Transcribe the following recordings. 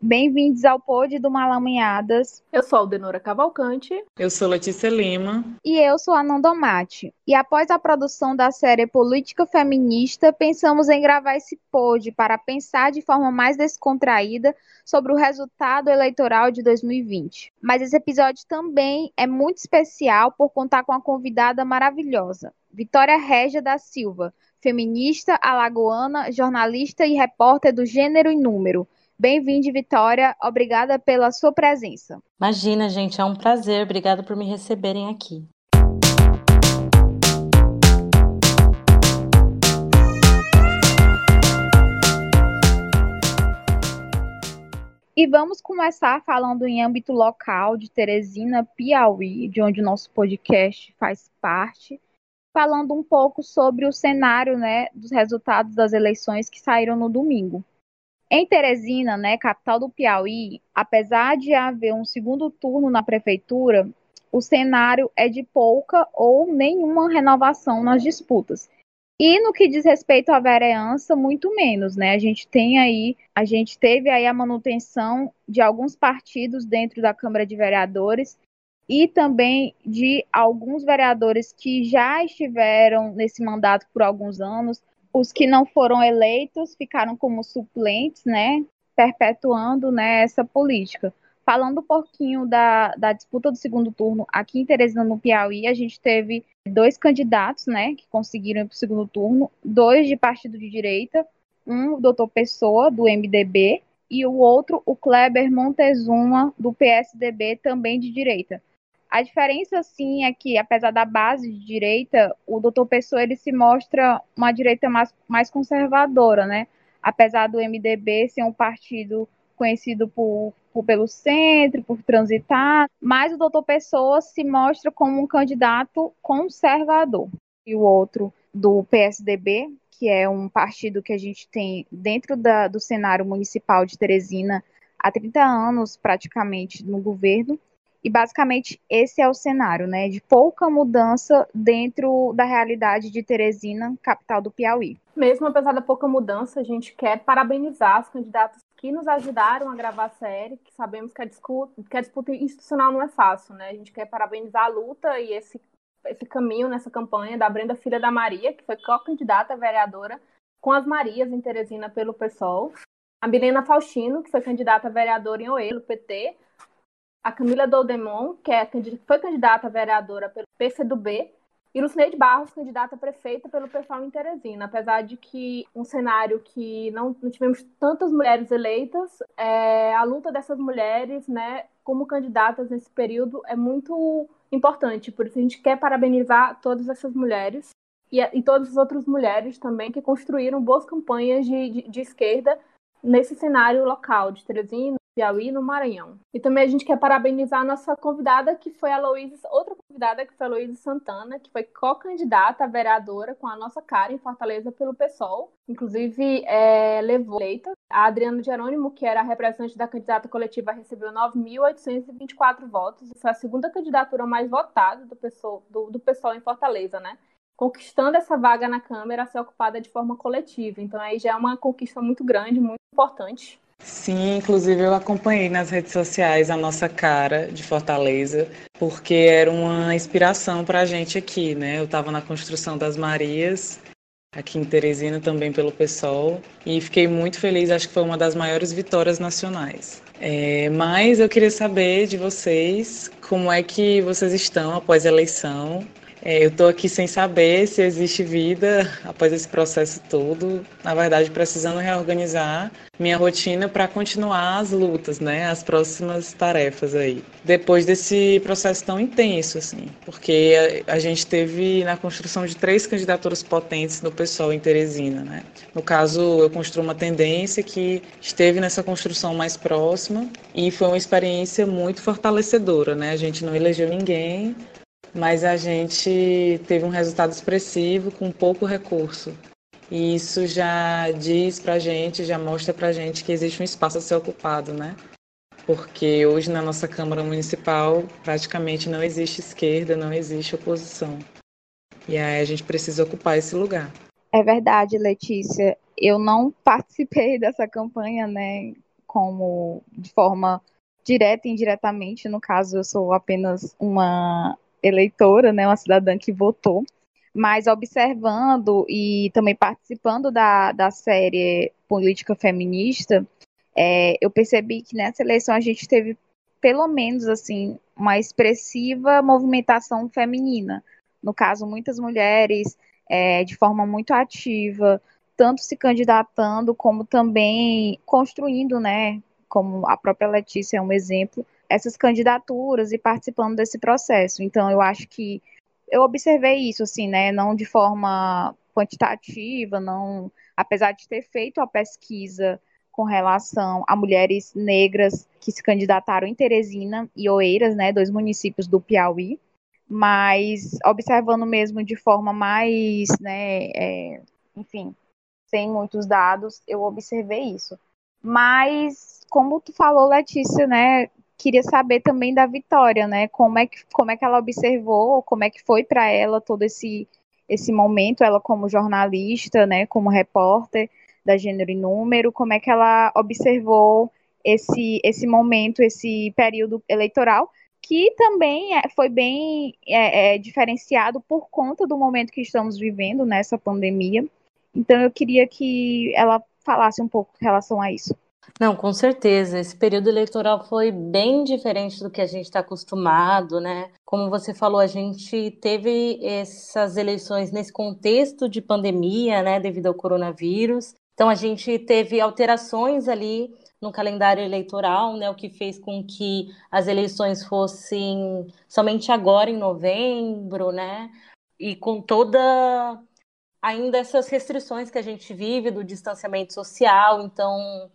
Bem-vindos ao Pod do Malamanhadas. Eu sou Aldenora Cavalcante. Eu sou Letícia Lima. E eu sou a Nandomate. E após a produção da série Política Feminista, pensamos em gravar esse pod para pensar de forma mais descontraída sobre o resultado eleitoral de 2020. Mas esse episódio também é muito especial por contar com uma convidada maravilhosa, Vitória Régia da Silva, feminista, alagoana, jornalista e repórter do Gênero e Número Bem-vindo, Vitória. Obrigada pela sua presença. Imagina, gente, é um prazer. Obrigada por me receberem aqui. E vamos começar falando em âmbito local de Teresina, Piauí, de onde o nosso podcast faz parte, falando um pouco sobre o cenário né, dos resultados das eleições que saíram no domingo. Em Teresina, né, capital do Piauí, apesar de haver um segundo turno na prefeitura, o cenário é de pouca ou nenhuma renovação nas disputas. E no que diz respeito à vereança, muito menos, né? A gente tem aí, a gente teve aí a manutenção de alguns partidos dentro da Câmara de Vereadores e também de alguns vereadores que já estiveram nesse mandato por alguns anos, os que não foram eleitos ficaram como suplentes, né, perpetuando né, essa política. Falando um pouquinho da, da disputa do segundo turno, aqui em Teresina, no Piauí, a gente teve dois candidatos né, que conseguiram ir para o segundo turno, dois de partido de direita, um, o doutor Pessoa, do MDB, e o outro, o Kleber Montezuma, do PSDB, também de direita. A diferença, sim, é que, apesar da base de direita, o doutor Pessoa ele se mostra uma direita mais, mais conservadora, né? Apesar do MDB ser um partido conhecido por, por, pelo centro, por transitar, mas o doutor Pessoa se mostra como um candidato conservador. E o outro do PSDB, que é um partido que a gente tem dentro da, do cenário municipal de Teresina há 30 anos, praticamente, no governo, e basicamente esse é o cenário, né, de pouca mudança dentro da realidade de Teresina, capital do Piauí. Mesmo apesar da pouca mudança, a gente quer parabenizar os candidatos que nos ajudaram a gravar a série, que sabemos que a, disputa, que a disputa institucional não é fácil, né? A gente quer parabenizar a luta e esse, esse caminho nessa campanha da Brenda Filha da Maria, que foi co-candidata vereadora com as Marias em Teresina pelo PSOL. A Milena Faustino, que foi candidata a vereadora em Oelo, PT, a Camila Doldemont, que é, foi candidata a vereadora pelo PCdoB, e Lucineide Barros, candidata a prefeita pelo pessoal em Teresina. Apesar de que um cenário que não, não tivemos tantas mulheres eleitas, é, a luta dessas mulheres, né, como candidatas nesse período, é muito importante. Por isso a gente quer parabenizar todas essas mulheres e, e todas as outras mulheres também que construíram boas campanhas de, de, de esquerda nesse cenário local de Teresina, Piauí, no Maranhão. E também a gente quer parabenizar a nossa convidada, que foi a Luísa, outra convidada, que foi a Luísa Santana, que foi co-candidata a vereadora com a nossa cara em Fortaleza pelo PSOL. Inclusive, é, levou eleita. A Adriana Jerônimo, que era a representante da candidata coletiva, recebeu 9.824 votos. E foi a segunda candidatura mais votada do PSOL, do, do PSOL em Fortaleza, né? Conquistando essa vaga na Câmara a ser ocupada de forma coletiva. Então, aí já é uma conquista muito grande, muito importante. Sim, inclusive eu acompanhei nas redes sociais a nossa cara de Fortaleza, porque era uma inspiração para a gente aqui, né? Eu estava na construção das Marias, aqui em Teresina também pelo PSOL, e fiquei muito feliz, acho que foi uma das maiores vitórias nacionais. É, mas eu queria saber de vocês como é que vocês estão após a eleição, é, eu estou aqui sem saber se existe vida após esse processo todo. Na verdade, precisando reorganizar minha rotina para continuar as lutas, né, as próximas tarefas aí. Depois desse processo tão intenso, assim, porque a, a gente teve na construção de três candidaturas potentes no pessoal em Teresina, né. No caso, eu construí uma tendência que esteve nessa construção mais próxima e foi uma experiência muito fortalecedora, né. A gente não elegeu ninguém, mas a gente teve um resultado expressivo com pouco recurso. E isso já diz para a gente, já mostra para a gente que existe um espaço a ser ocupado, né? Porque hoje na nossa Câmara Municipal praticamente não existe esquerda, não existe oposição. E aí a gente precisa ocupar esse lugar. É verdade, Letícia. Eu não participei dessa campanha, né? como de forma direta e indiretamente, no caso eu sou apenas uma eleitora, né, uma cidadã que votou, mas observando e também participando da, da série Política Feminista, é, eu percebi que nessa eleição a gente teve pelo menos assim uma expressiva movimentação feminina. No caso, muitas mulheres é, de forma muito ativa, tanto se candidatando como também construindo, né? Como a própria Letícia é um exemplo, essas candidaturas e participando desse processo. Então, eu acho que eu observei isso, assim, né? Não de forma quantitativa, não, apesar de ter feito a pesquisa com relação a mulheres negras que se candidataram em Teresina e Oeiras, né, dois municípios do Piauí, mas observando mesmo de forma mais, né, é, enfim, sem muitos dados, eu observei isso. Mas, como tu falou, Letícia, né, queria saber também da Vitória, né, como é que, como é que ela observou, como é que foi para ela todo esse, esse momento, ela como jornalista, né, como repórter, da Gênero e Número, como é que ela observou esse, esse momento, esse período eleitoral, que também é, foi bem é, é, diferenciado por conta do momento que estamos vivendo nessa pandemia. Então, eu queria que ela falasse um pouco em relação a isso. Não, com certeza. Esse período eleitoral foi bem diferente do que a gente está acostumado, né? Como você falou, a gente teve essas eleições nesse contexto de pandemia, né, devido ao coronavírus. Então, a gente teve alterações ali no calendário eleitoral, né, o que fez com que as eleições fossem somente agora em novembro, né, e com toda ainda essas restrições que a gente vive do distanciamento social, então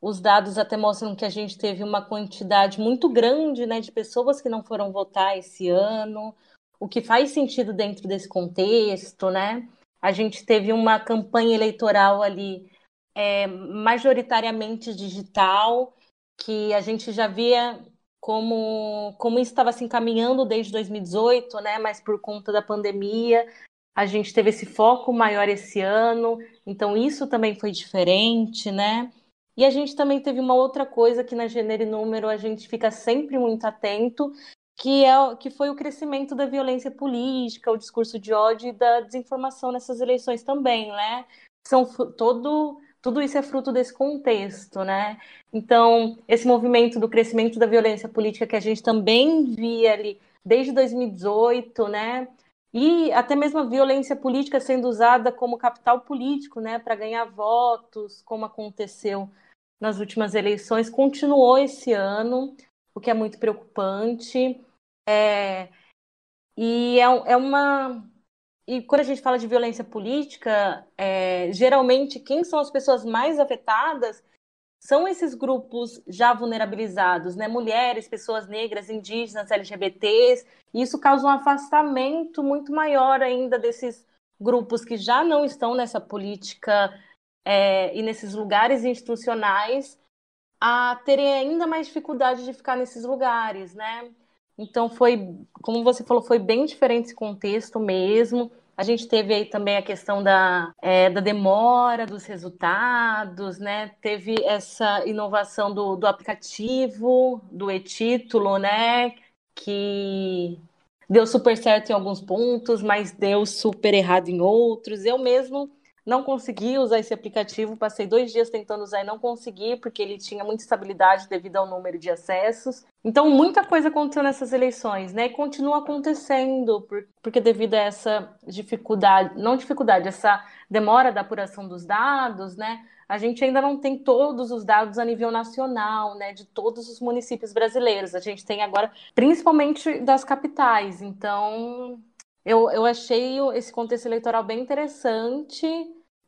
os dados até mostram que a gente teve uma quantidade muito grande, né, de pessoas que não foram votar esse ano, o que faz sentido dentro desse contexto, né? A gente teve uma campanha eleitoral ali é, majoritariamente digital, que a gente já via como, como isso estava se encaminhando desde 2018, né? Mas por conta da pandemia, a gente teve esse foco maior esse ano, então isso também foi diferente, né? E a gente também teve uma outra coisa que na Gênero e Número a gente fica sempre muito atento, que, é, que foi o crescimento da violência política, o discurso de ódio e da desinformação nessas eleições também, né? São todo, tudo isso é fruto desse contexto, né? Então, esse movimento do crescimento da violência política que a gente também via ali desde 2018, né? E até mesmo a violência política sendo usada como capital político, né, para ganhar votos, como aconteceu nas últimas eleições, continuou esse ano, o que é muito preocupante. É, e é, é uma. E quando a gente fala de violência política, é, geralmente quem são as pessoas mais afetadas são esses grupos já vulnerabilizados, né? Mulheres, pessoas negras, indígenas, LGBTs. E isso causa um afastamento muito maior ainda desses grupos que já não estão nessa política é, e nesses lugares institucionais a terem ainda mais dificuldade de ficar nesses lugares, né? Então foi, como você falou, foi bem diferente esse contexto mesmo. A gente teve aí também a questão da, é, da demora dos resultados, né? Teve essa inovação do, do aplicativo, do e-título, né? Que deu super certo em alguns pontos, mas deu super errado em outros. Eu mesmo não consegui usar esse aplicativo, passei dois dias tentando usar e não consegui, porque ele tinha muita estabilidade devido ao número de acessos. Então, muita coisa aconteceu nessas eleições, né? E continua acontecendo, porque devido a essa dificuldade, não dificuldade, essa demora da apuração dos dados, né? A gente ainda não tem todos os dados a nível nacional, né? De todos os municípios brasileiros. A gente tem agora, principalmente das capitais. Então, eu, eu achei esse contexto eleitoral bem interessante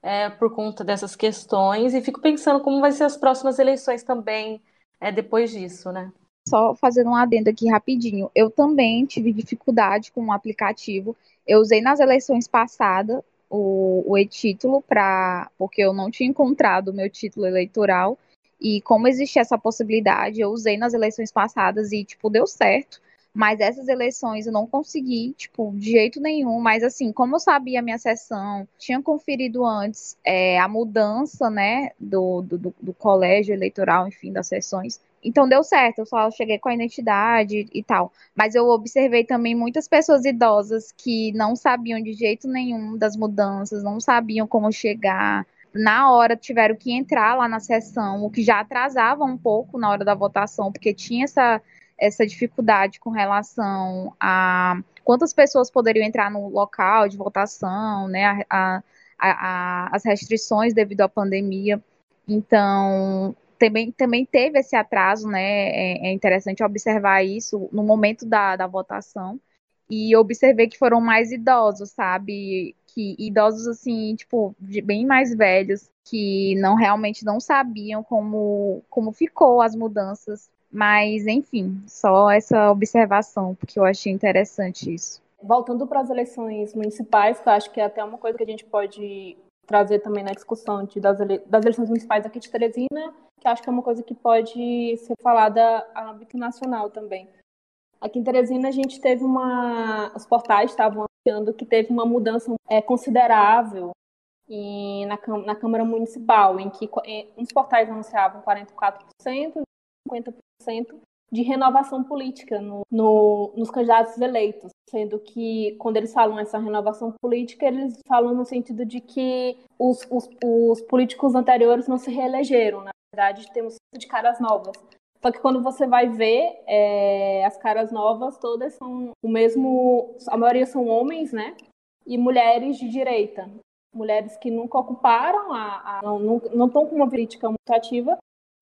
é, por conta dessas questões e fico pensando como vai ser as próximas eleições também é, depois disso, né? Só fazendo um adendo aqui rapidinho, eu também tive dificuldade com o aplicativo. Eu usei nas eleições passadas o, o e-título para porque eu não tinha encontrado o meu título eleitoral e como existia essa possibilidade, eu usei nas eleições passadas e tipo deu certo. Mas essas eleições eu não consegui, tipo, de jeito nenhum. Mas assim, como eu sabia a minha sessão, tinha conferido antes é, a mudança, né, do, do, do colégio eleitoral, enfim, das sessões. Então deu certo, eu só cheguei com a identidade e tal. Mas eu observei também muitas pessoas idosas que não sabiam de jeito nenhum das mudanças, não sabiam como chegar. Na hora tiveram que entrar lá na sessão, o que já atrasava um pouco na hora da votação, porque tinha essa essa dificuldade com relação a quantas pessoas poderiam entrar no local de votação, né, a, a, a, as restrições devido à pandemia. Então, também, também teve esse atraso, né? É, é, interessante observar isso no momento da, da votação. E observei que foram mais idosos, sabe? Que idosos, assim, tipo, bem mais velhos, que não realmente não sabiam como, como ficou as mudanças mas, enfim, só essa observação, porque eu achei interessante isso. Voltando para as eleições municipais, que eu acho que é até uma coisa que a gente pode trazer também na discussão de, das, ele, das eleições municipais aqui de Teresina, que acho que é uma coisa que pode ser falada a âmbito nacional também. Aqui em Teresina a gente teve uma. Os portais estavam anunciando que teve uma mudança é, considerável e na, na Câmara Municipal, em que em, uns portais anunciavam 44%, 50% de renovação política no, no, nos candidatos eleitos, sendo que quando eles falam essa renovação política, eles falam no sentido de que os, os, os políticos anteriores não se reelegeram, na verdade temos de caras novas. Só que quando você vai ver, é, as caras novas todas são o mesmo, a maioria são homens, né? E mulheres de direita. Mulheres que nunca ocuparam, a, a não estão com uma política muito ativa,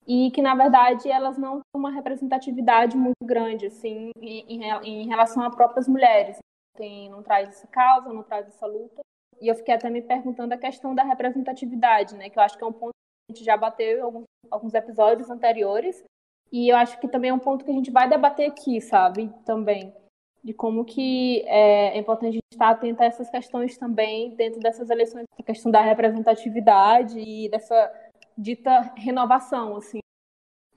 e que na verdade elas não têm uma representatividade muito grande assim em, em relação a próprias mulheres. Tem, não traz essa causa não traz essa luta. E eu fiquei até me perguntando a questão da representatividade né que eu acho que é um ponto que a gente já bateu em alguns, alguns episódios anteriores. E eu acho que também é um ponto que a gente vai debater aqui sabe também. De como que é, é importante a gente estar atento a essas questões também dentro dessas eleições a questão da representatividade e dessa dita renovação, assim.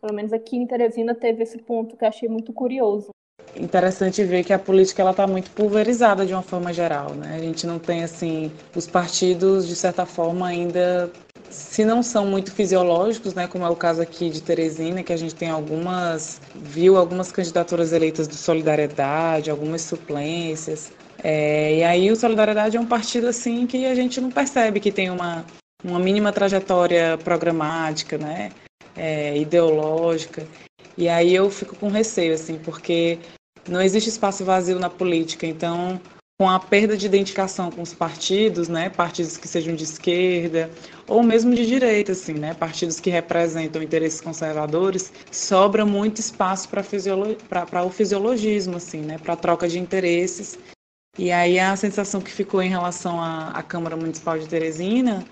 Pelo menos aqui em Teresina teve esse ponto que eu achei muito curioso. Interessante ver que a política ela está muito pulverizada de uma forma geral, né? A gente não tem assim os partidos de certa forma ainda se não são muito fisiológicos, né, como é o caso aqui de Teresina, que a gente tem algumas, viu algumas candidaturas eleitas de solidariedade, algumas suplências. É, e aí o Solidariedade é um partido assim que a gente não percebe que tem uma, uma mínima trajetória programática, né, é, ideológica. E aí eu fico com receio, assim, porque não existe espaço vazio na política. Então, com a perda de identificação com os partidos, né, partidos que sejam de esquerda ou mesmo de direita, assim, né, partidos que representam interesses conservadores, sobra muito espaço para o fisiologismo, assim, né, para troca de interesses. E aí a sensação que ficou em relação à, à Câmara Municipal de Teresina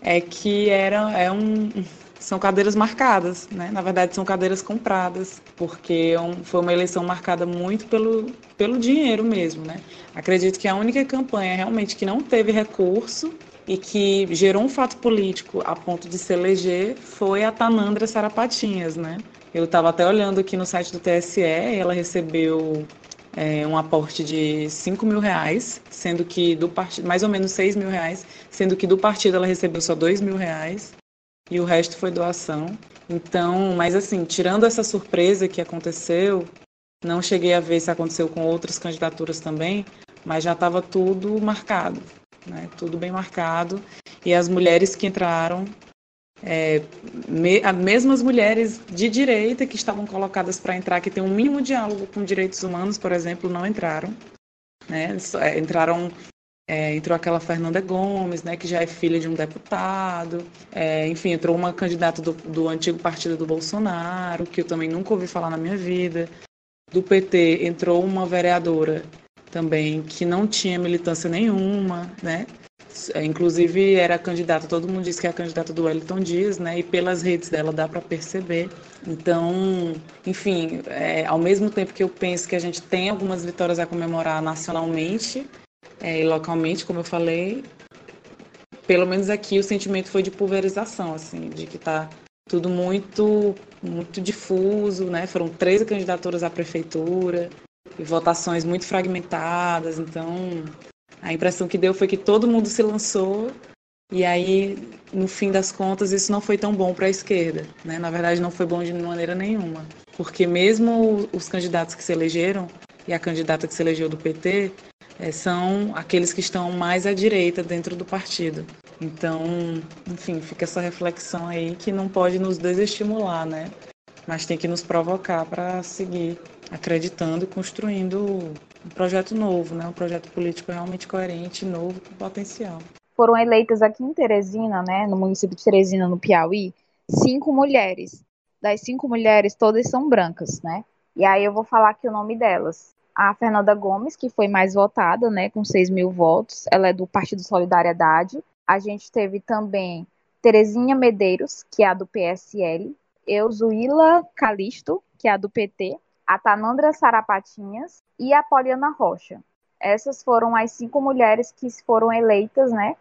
é que era, é um, são cadeiras marcadas, né? Na verdade, são cadeiras compradas, porque é foi uma eleição marcada muito pelo, pelo dinheiro mesmo, né? Acredito que a única campanha realmente que não teve recurso e que gerou um fato político a ponto de se eleger foi a Tanandra Sarapatinhas, né? Eu estava até olhando aqui no site do TSE, ela recebeu é, um aporte de 5 mil reais, sendo que do partido, mais ou menos 6 mil reais, sendo que do partido ela recebeu só 2 mil reais e o resto foi doação. Então, mas assim, tirando essa surpresa que aconteceu, não cheguei a ver se aconteceu com outras candidaturas também, mas já estava tudo marcado, né? Tudo bem marcado. E as mulheres que entraram é, me, as mesmas mulheres de direita que estavam colocadas para entrar, que tem um mínimo diálogo com direitos humanos, por exemplo, não entraram. Né? É, entraram é, entrou aquela Fernanda Gomes, né, que já é filha de um deputado. É, enfim, entrou uma candidata do, do, antigo partido do Bolsonaro, que eu também nunca ouvi falar na minha vida. Do PT entrou uma vereadora também que não tinha militância nenhuma, né? É, inclusive era candidata, todo mundo diz que é a candidata do Wellington Dias, né? E pelas redes dela dá para perceber. Então, enfim, é, ao mesmo tempo que eu penso que a gente tem algumas vitórias a comemorar nacionalmente é, e localmente, como eu falei, pelo menos aqui o sentimento foi de pulverização, assim, de que está tudo muito muito difuso, né? Foram 13 candidaturas à prefeitura, e votações muito fragmentadas. Então, a impressão que deu foi que todo mundo se lançou e aí, no fim das contas, isso não foi tão bom para a esquerda. Né? Na verdade, não foi bom de maneira nenhuma, porque mesmo os candidatos que se elegeram e a candidata que se elegeu do PT é, são aqueles que estão mais à direita dentro do partido. Então, enfim, fica essa reflexão aí que não pode nos desestimular, né? Mas tem que nos provocar para seguir acreditando e construindo um projeto novo, né? Um projeto político realmente coerente, novo, com potencial foram eleitas aqui em Teresina, né, no município de Teresina, no Piauí, cinco mulheres. Das cinco mulheres, todas são brancas, né? E aí eu vou falar aqui o nome delas. A Fernanda Gomes, que foi mais votada, né, com 6 mil votos, ela é do Partido Solidariedade. A gente teve também Terezinha Medeiros, que é a do PSL, Euzuíla Calisto, que é a do PT, a Tanandra Sarapatinhas e a Poliana Rocha. Essas foram as cinco mulheres que foram eleitas, né,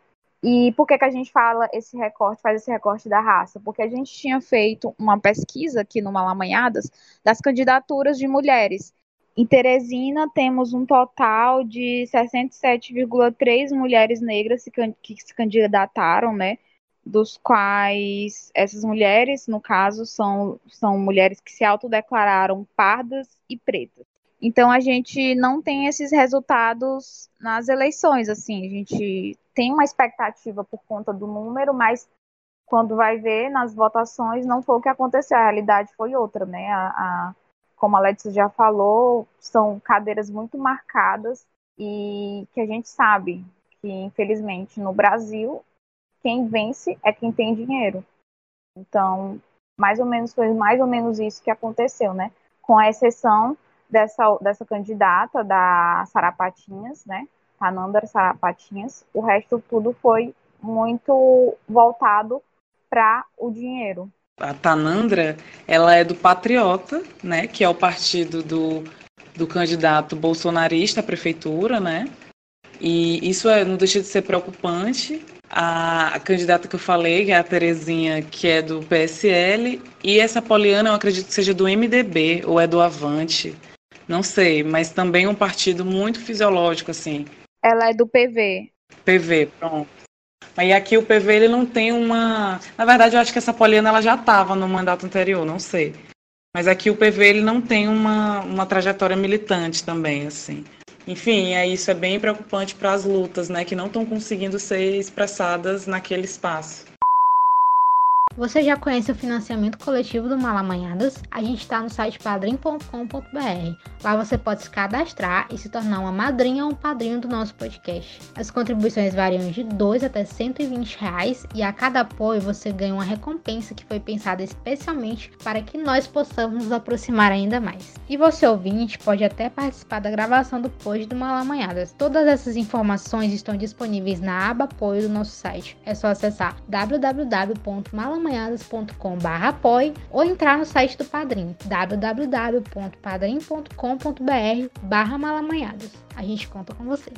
e por que, que a gente fala esse recorte, faz esse recorte da raça? Porque a gente tinha feito uma pesquisa aqui no Malamanhadas das candidaturas de mulheres. Em Teresina, temos um total de 67,3 mulheres negras que se candidataram, né? Dos quais essas mulheres, no caso, são, são mulheres que se autodeclararam pardas e pretas. Então a gente não tem esses resultados nas eleições, assim, a gente tem uma expectativa por conta do número, mas quando vai ver nas votações não foi o que aconteceu, a realidade foi outra, né? A, a, como a Letícia já falou, são cadeiras muito marcadas e que a gente sabe que, infelizmente, no Brasil, quem vence é quem tem dinheiro. Então, mais ou menos foi mais ou menos isso que aconteceu, né? Com a exceção dessa, dessa candidata, da Sarapatinhas, né? Tanandra Sarapatinhas. O resto tudo foi muito voltado para o dinheiro. A Tanandra, ela é do Patriota, né? Que é o partido do, do candidato bolsonarista à prefeitura, né? E isso é, não deixa de ser preocupante. A, candidata que eu falei, que é a Terezinha, que é do PSL, e essa Poliana, eu acredito que seja do MDB ou é do Avante. Não sei, mas também um partido muito fisiológico, assim. Ela é do PV. PV, pronto. Aí aqui o PV ele não tem uma. Na verdade, eu acho que essa Poliana ela já estava no mandato anterior, não sei. Mas aqui o PV ele não tem uma, uma trajetória militante também, assim. Enfim, é, isso é bem preocupante para as lutas, né, que não estão conseguindo ser expressadas naquele espaço. Você já conhece o financiamento coletivo do Malamanhadas? A gente está no site padrim.com.br. Lá você pode se cadastrar e se tornar uma madrinha ou um padrinho do nosso podcast. As contribuições variam de 2 até 120 reais e a cada apoio você ganha uma recompensa que foi pensada especialmente para que nós possamos nos aproximar ainda mais. E você ouvinte pode até participar da gravação do post do Malamanhadas. Todas essas informações estão disponíveis na aba apoio do nosso site. É só acessar www.malamanhadas malamanhadas.com.br apoie ou entrar no site do Padrim, www.padrim.com.br barra malamanhadas. A gente conta com você.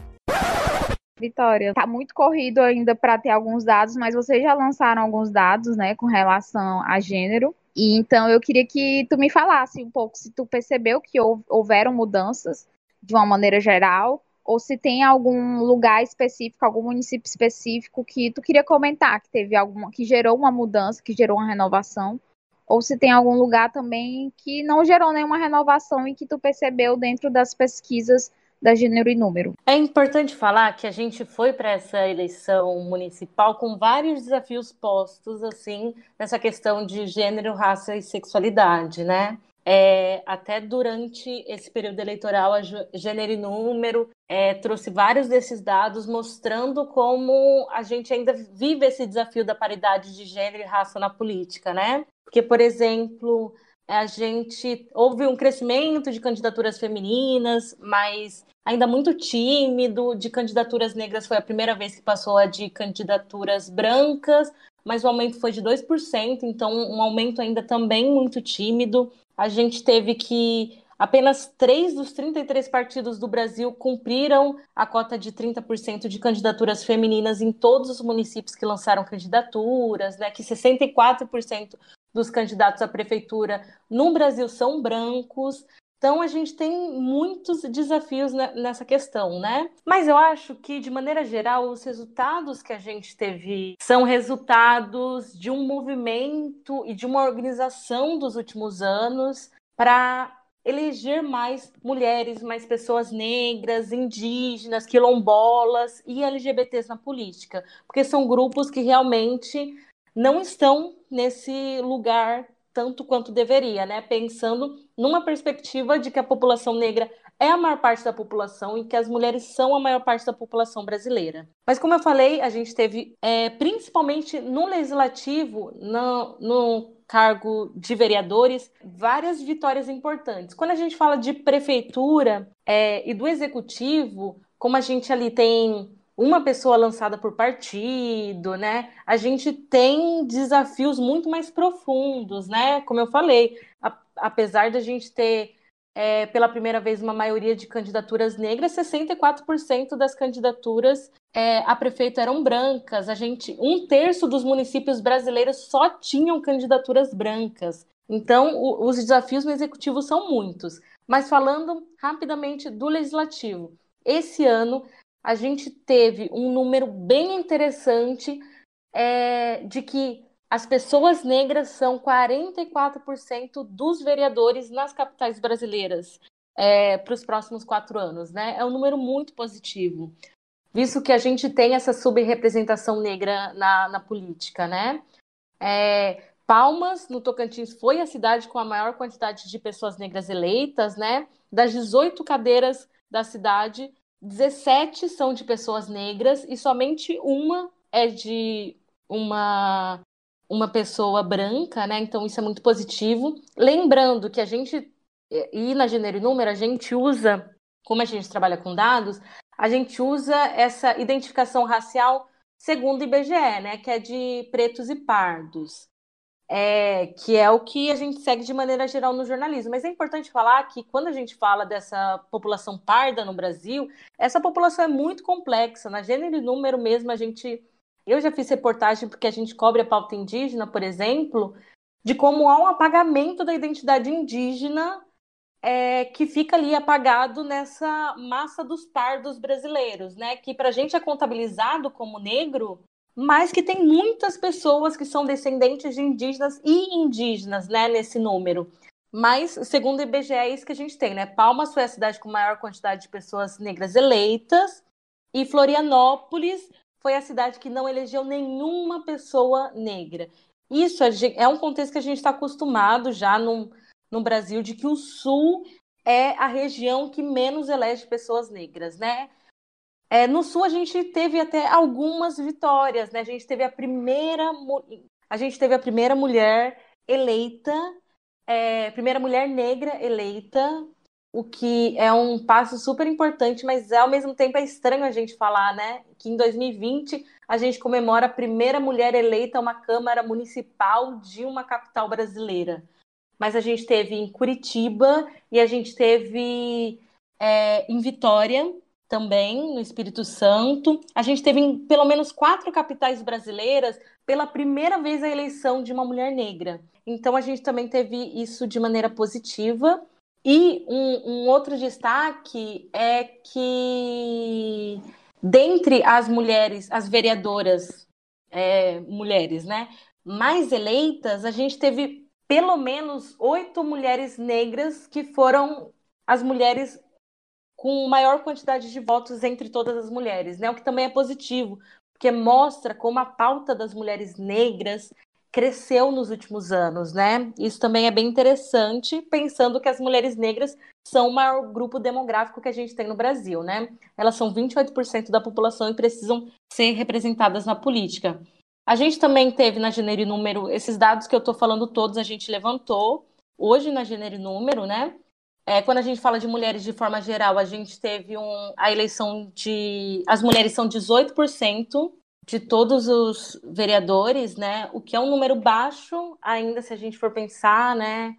Vitória, tá muito corrido ainda para ter alguns dados, mas vocês já lançaram alguns dados, né, com relação a gênero. E então eu queria que tu me falasse um pouco se tu percebeu que houveram mudanças de uma maneira geral ou se tem algum lugar específico, algum município específico que tu queria comentar, que teve alguma, que gerou uma mudança, que gerou uma renovação, ou se tem algum lugar também que não gerou nenhuma renovação e que tu percebeu dentro das pesquisas da gênero e número. É importante falar que a gente foi para essa eleição municipal com vários desafios postos assim nessa questão de gênero, raça e sexualidade, né? É, até durante esse período eleitoral, a Gênero e Número é, trouxe vários desses dados mostrando como a gente ainda vive esse desafio da paridade de gênero e raça na política, né? Porque, por exemplo, a gente houve um crescimento de candidaturas femininas, mas ainda muito tímido, de candidaturas negras foi a primeira vez que passou a de candidaturas brancas, mas o aumento foi de 2%, então um aumento ainda também muito tímido a gente teve que apenas três dos 33 partidos do Brasil cumpriram a cota de 30% de candidaturas femininas em todos os municípios que lançaram candidaturas, né? Que 64% dos candidatos à prefeitura no Brasil são brancos. Então a gente tem muitos desafios nessa questão, né? Mas eu acho que, de maneira geral, os resultados que a gente teve são resultados de um movimento e de uma organização dos últimos anos para eleger mais mulheres, mais pessoas negras, indígenas, quilombolas e LGBTs na política, porque são grupos que realmente não estão nesse lugar tanto quanto deveria, né? Pensando numa perspectiva de que a população negra é a maior parte da população e que as mulheres são a maior parte da população brasileira. Mas, como eu falei, a gente teve, é, principalmente no legislativo, no, no cargo de vereadores, várias vitórias importantes. Quando a gente fala de prefeitura é, e do executivo, como a gente ali tem uma pessoa lançada por partido, né? A gente tem desafios muito mais profundos, né? Como eu falei, a, apesar da gente ter é, pela primeira vez uma maioria de candidaturas negras, 64% das candidaturas é, a prefeito eram brancas. A gente, um terço dos municípios brasileiros só tinham candidaturas brancas. Então, o, os desafios no executivo são muitos. Mas falando rapidamente do legislativo, esse ano a gente teve um número bem interessante é, de que as pessoas negras são 44% dos vereadores nas capitais brasileiras é, para os próximos quatro anos, né? É um número muito positivo visto que a gente tem essa subrepresentação negra na, na política, né? É, Palmas, no Tocantins, foi a cidade com a maior quantidade de pessoas negras eleitas, né? Das 18 cadeiras da cidade, 17 são de pessoas negras e somente uma é de uma uma pessoa branca, né? Então isso é muito positivo. Lembrando que a gente e na Gênero e Número a gente usa, como a gente trabalha com dados, a gente usa essa identificação racial segundo o IBGE, né, que é de pretos e pardos, é, que é o que a gente segue de maneira geral no jornalismo. Mas é importante falar que quando a gente fala dessa população parda no Brasil, essa população é muito complexa. Na gênero e número mesmo, a gente. Eu já fiz reportagem porque a gente cobre a pauta indígena, por exemplo, de como há um apagamento da identidade indígena é, que fica ali apagado nessa massa dos pardos brasileiros, né? Que para a gente é contabilizado como negro, mas que tem muitas pessoas que são descendentes de indígenas e indígenas, né? Nesse número. Mas, segundo o IBGE, é isso que a gente tem, né? Palmas foi a cidade com maior quantidade de pessoas negras eleitas, e Florianópolis foi a cidade que não elegeu nenhuma pessoa negra. Isso é, é um contexto que a gente está acostumado já num no Brasil de que o Sul é a região que menos elege pessoas negras, né? É, no Sul a gente teve até algumas vitórias, né? A gente teve a primeira, a gente teve a primeira mulher eleita, é, primeira mulher negra eleita, o que é um passo super importante, mas ao mesmo tempo é estranho a gente falar, né? Que em 2020 a gente comemora a primeira mulher eleita a uma Câmara Municipal de uma capital brasileira mas a gente teve em Curitiba e a gente teve é, em Vitória também, no Espírito Santo. A gente teve em pelo menos quatro capitais brasileiras pela primeira vez a eleição de uma mulher negra. Então a gente também teve isso de maneira positiva. E um, um outro destaque é que dentre as mulheres, as vereadoras é, mulheres, né, mais eleitas, a gente teve pelo menos oito mulheres negras que foram as mulheres com maior quantidade de votos entre todas as mulheres, né? O que também é positivo, porque mostra como a pauta das mulheres negras cresceu nos últimos anos, né? Isso também é bem interessante, pensando que as mulheres negras são o maior grupo demográfico que a gente tem no Brasil, né? Elas são 28% da população e precisam ser representadas na política. A gente também teve na Gênero e Número, esses dados que eu estou falando todos, a gente levantou hoje na Gênero e Número, né? É, quando a gente fala de mulheres de forma geral, a gente teve um, a eleição de. As mulheres são 18% de todos os vereadores, né? O que é um número baixo, ainda se a gente for pensar, né?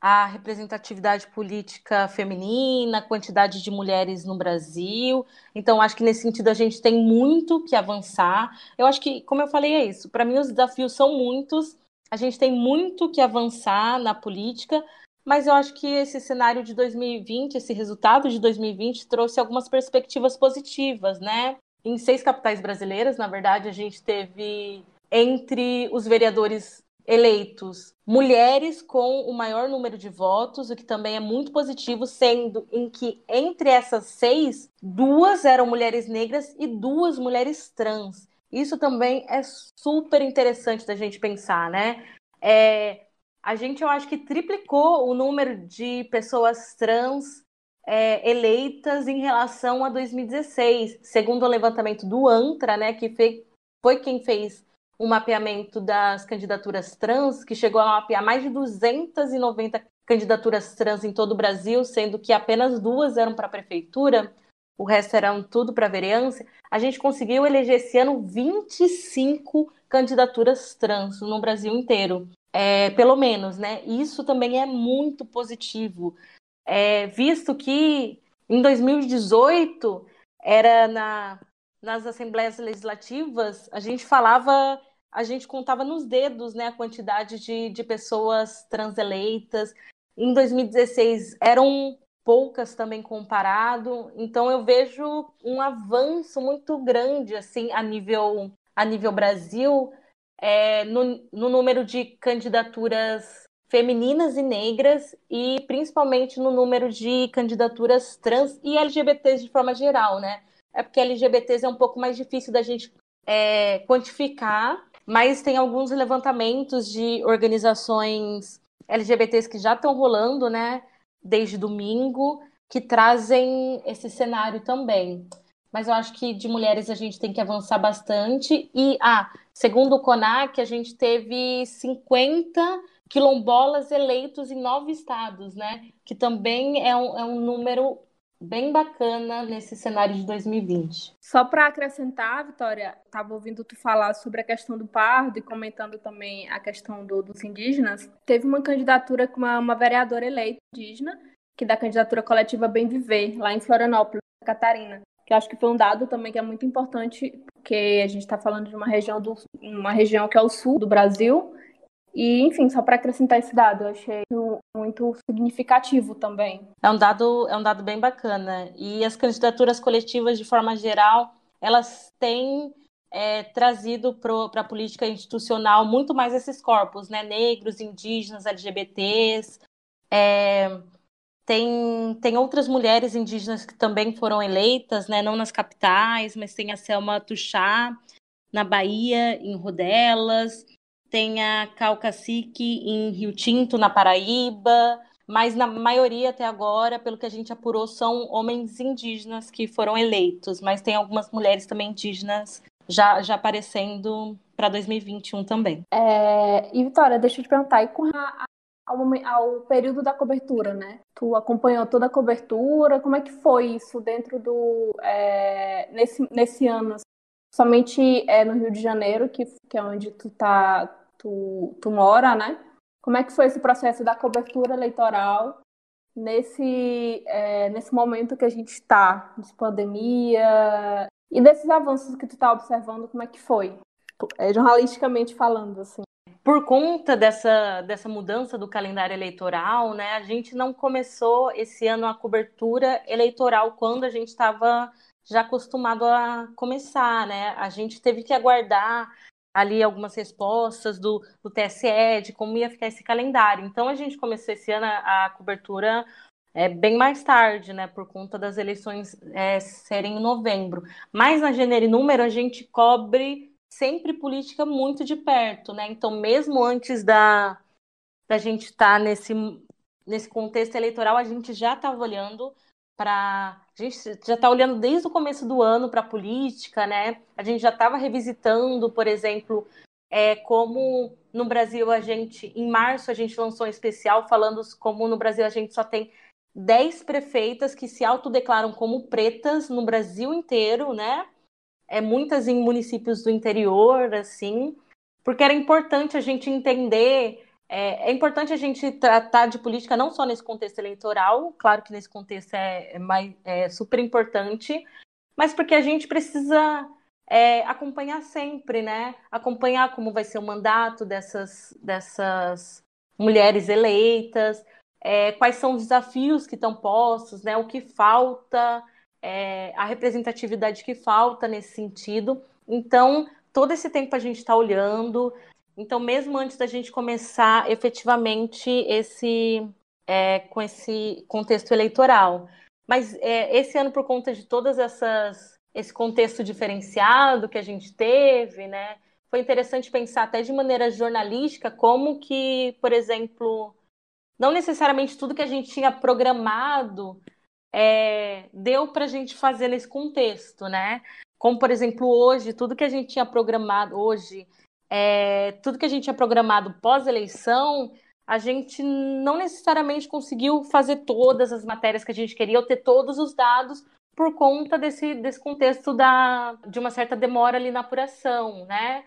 a representatividade política feminina, a quantidade de mulheres no Brasil. Então, acho que nesse sentido a gente tem muito que avançar. Eu acho que, como eu falei, é isso. Para mim, os desafios são muitos. A gente tem muito que avançar na política, mas eu acho que esse cenário de 2020, esse resultado de 2020 trouxe algumas perspectivas positivas, né? Em seis capitais brasileiras, na verdade, a gente teve entre os vereadores eleitos mulheres com o maior número de votos, o que também é muito positivo, sendo em que entre essas seis, duas eram mulheres negras e duas mulheres trans. Isso também é super interessante da gente pensar, né? É, a gente, eu acho que triplicou o número de pessoas trans é, eleitas em relação a 2016, segundo o levantamento do ANTRA, né, que foi quem fez o mapeamento das candidaturas trans, que chegou a mapear mais de 290 candidaturas trans em todo o Brasil, sendo que apenas duas eram para a prefeitura, o resto eram tudo para vereança. A gente conseguiu eleger esse ano 25 candidaturas trans no Brasil inteiro, é, pelo menos, né? Isso também é muito positivo, é, visto que em 2018 era na, nas assembleias legislativas a gente falava a gente contava nos dedos né, a quantidade de, de pessoas transeleitas. Em 2016 eram poucas também comparado. Então eu vejo um avanço muito grande assim a nível a nível Brasil é, no, no número de candidaturas femininas e negras e principalmente no número de candidaturas trans e LGBTs de forma geral, né? É porque LGBTs é um pouco mais difícil da gente é, quantificar, mas tem alguns levantamentos de organizações LGBTs que já estão rolando, né, desde domingo, que trazem esse cenário também. Mas eu acho que de mulheres a gente tem que avançar bastante. E, ah, segundo o CONAC, a gente teve 50 quilombolas eleitos em nove estados, né? Que também é um, é um número bem bacana nesse cenário de 2020. Só para acrescentar, Vitória, estava ouvindo tu falar sobre a questão do pardo e comentando também a questão do, dos indígenas. Teve uma candidatura com uma, uma vereadora eleita indígena, que da candidatura coletiva Bem Viver, lá em Florianópolis, Catarina. Que acho que foi um dado também que é muito importante, porque a gente está falando de uma região, do, uma região que é o sul do Brasil, e, enfim, só para acrescentar esse dado, eu achei muito significativo também. É um dado, é um dado bem bacana. E as candidaturas coletivas, de forma geral, elas têm é, trazido para a política institucional muito mais esses corpos, né? Negros, indígenas, LGBTs. É, tem, tem outras mulheres indígenas que também foram eleitas, né? Não nas capitais, mas tem a Selma Tuxá, na Bahia, em Rodelas tem a Calcacique em Rio Tinto, na Paraíba, mas na maioria até agora, pelo que a gente apurou, são homens indígenas que foram eleitos, mas tem algumas mulheres também indígenas já, já aparecendo para 2021 também. É, e Vitória, deixa eu te perguntar, e com a, ao, ao, período da cobertura, né? Tu acompanhou toda a cobertura, como é que foi isso dentro do é, nesse, nesse ano? Somente é, no Rio de Janeiro, que, que é onde tu tá, tu, tu mora, né? Como é que foi esse processo da cobertura eleitoral nesse, é, nesse momento que a gente está, de pandemia, e desses avanços que tu está observando, como é que foi? É, jornalisticamente falando, assim. Por conta dessa, dessa mudança do calendário eleitoral, né, a gente não começou esse ano a cobertura eleitoral quando a gente estava já acostumado a começar, né? A gente teve que aguardar ali algumas respostas do, do TSE de como ia ficar esse calendário. Então a gente começou esse ano a, a cobertura é, bem mais tarde, né, por conta das eleições é, serem em novembro. Mas na Gênero e Número a gente cobre sempre política muito de perto, né? Então mesmo antes da, da gente estar tá nesse, nesse contexto eleitoral, a gente já estava olhando para a gente já está olhando desde o começo do ano para a política, né? A gente já estava revisitando, por exemplo, é, como no Brasil a gente, em março, a gente lançou um especial falando como no Brasil a gente só tem 10 prefeitas que se autodeclaram como pretas no Brasil inteiro, né? É, muitas em municípios do interior, assim, porque era importante a gente entender é, é, importante a gente tratar de política não só nesse contexto eleitoral, claro que nesse contexto é, é, mais, é super importante, mas porque a gente precisa é, acompanhar sempre, né? Acompanhar como vai ser o mandato dessas, dessas mulheres eleitas, é, quais são os desafios que estão postos, né? O que falta, é, a representatividade que falta nesse sentido. Então, todo esse tempo a gente está olhando. Então, mesmo antes da gente começar efetivamente esse é, com esse contexto eleitoral. Mas é, esse ano, por conta de todas essas esse contexto diferenciado que a gente teve, né? Foi interessante pensar até de maneira jornalística como que, por exemplo, não necessariamente tudo que a gente tinha programado é, deu para a gente fazer nesse contexto, né? Como, por exemplo, hoje, tudo que a gente tinha programado hoje, é, tudo que a gente tinha programado pós-eleição, a gente não necessariamente conseguiu fazer todas as matérias que a gente queria, ou ter todos os dados por conta desse, desse contexto da, de uma certa demora ali na apuração, né?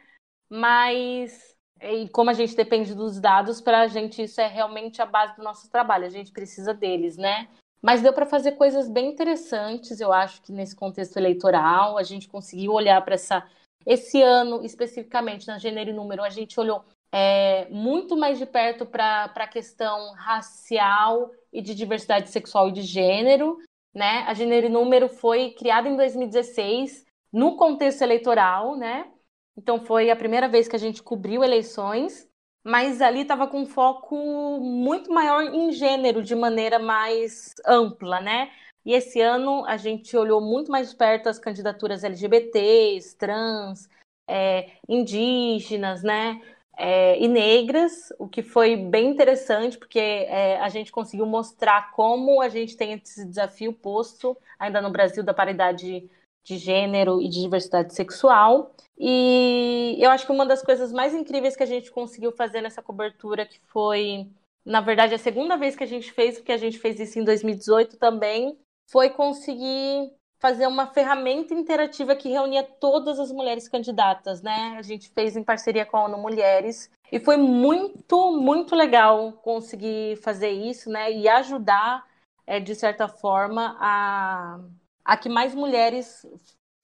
Mas e como a gente depende dos dados, para a gente isso é realmente a base do nosso trabalho, a gente precisa deles, né? Mas deu para fazer coisas bem interessantes, eu acho que nesse contexto eleitoral, a gente conseguiu olhar para essa. Esse ano, especificamente, na gênero e número, a gente olhou é, muito mais de perto para a questão racial e de diversidade sexual e de gênero. Né? A gênero e número foi criada em 2016, no contexto eleitoral, né? Então foi a primeira vez que a gente cobriu eleições mas ali estava com um foco muito maior em gênero, de maneira mais ampla, né? E esse ano a gente olhou muito mais de perto as candidaturas LGBTs, trans, é, indígenas, né? É, e negras, o que foi bem interessante, porque é, a gente conseguiu mostrar como a gente tem esse desafio posto ainda no Brasil da paridade de gênero e de diversidade sexual. E eu acho que uma das coisas mais incríveis que a gente conseguiu fazer nessa cobertura, que foi, na verdade, a segunda vez que a gente fez, porque a gente fez isso em 2018 também, foi conseguir fazer uma ferramenta interativa que reunia todas as mulheres candidatas, né? A gente fez em parceria com a ONU Mulheres e foi muito, muito legal conseguir fazer isso, né? E ajudar, é, de certa forma, a a que mais mulheres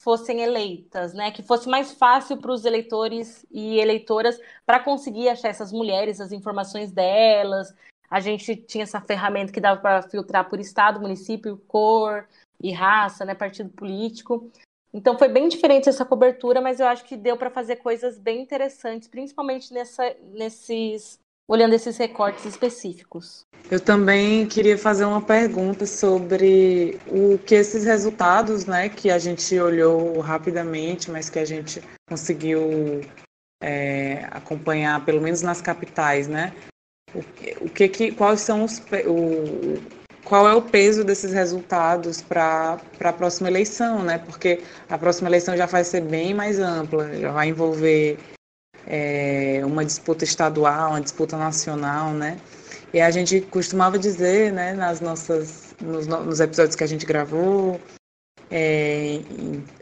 fossem eleitas, né? Que fosse mais fácil para os eleitores e eleitoras para conseguir achar essas mulheres, as informações delas. A gente tinha essa ferramenta que dava para filtrar por estado, município, cor e raça, né? Partido político. Então foi bem diferente essa cobertura, mas eu acho que deu para fazer coisas bem interessantes, principalmente nessa, nesses olhando esses recortes específicos. Eu também queria fazer uma pergunta sobre o que esses resultados, né, que a gente olhou rapidamente, mas que a gente conseguiu é, acompanhar, pelo menos nas capitais, né? O, o que, que, quais são os, o, qual é o peso desses resultados para a próxima eleição, né? Porque a próxima eleição já vai ser bem mais ampla, já vai envolver é, uma disputa estadual, uma disputa nacional, né? E a gente costumava dizer, né, nas nossas, nos, nos episódios que a gente gravou, é,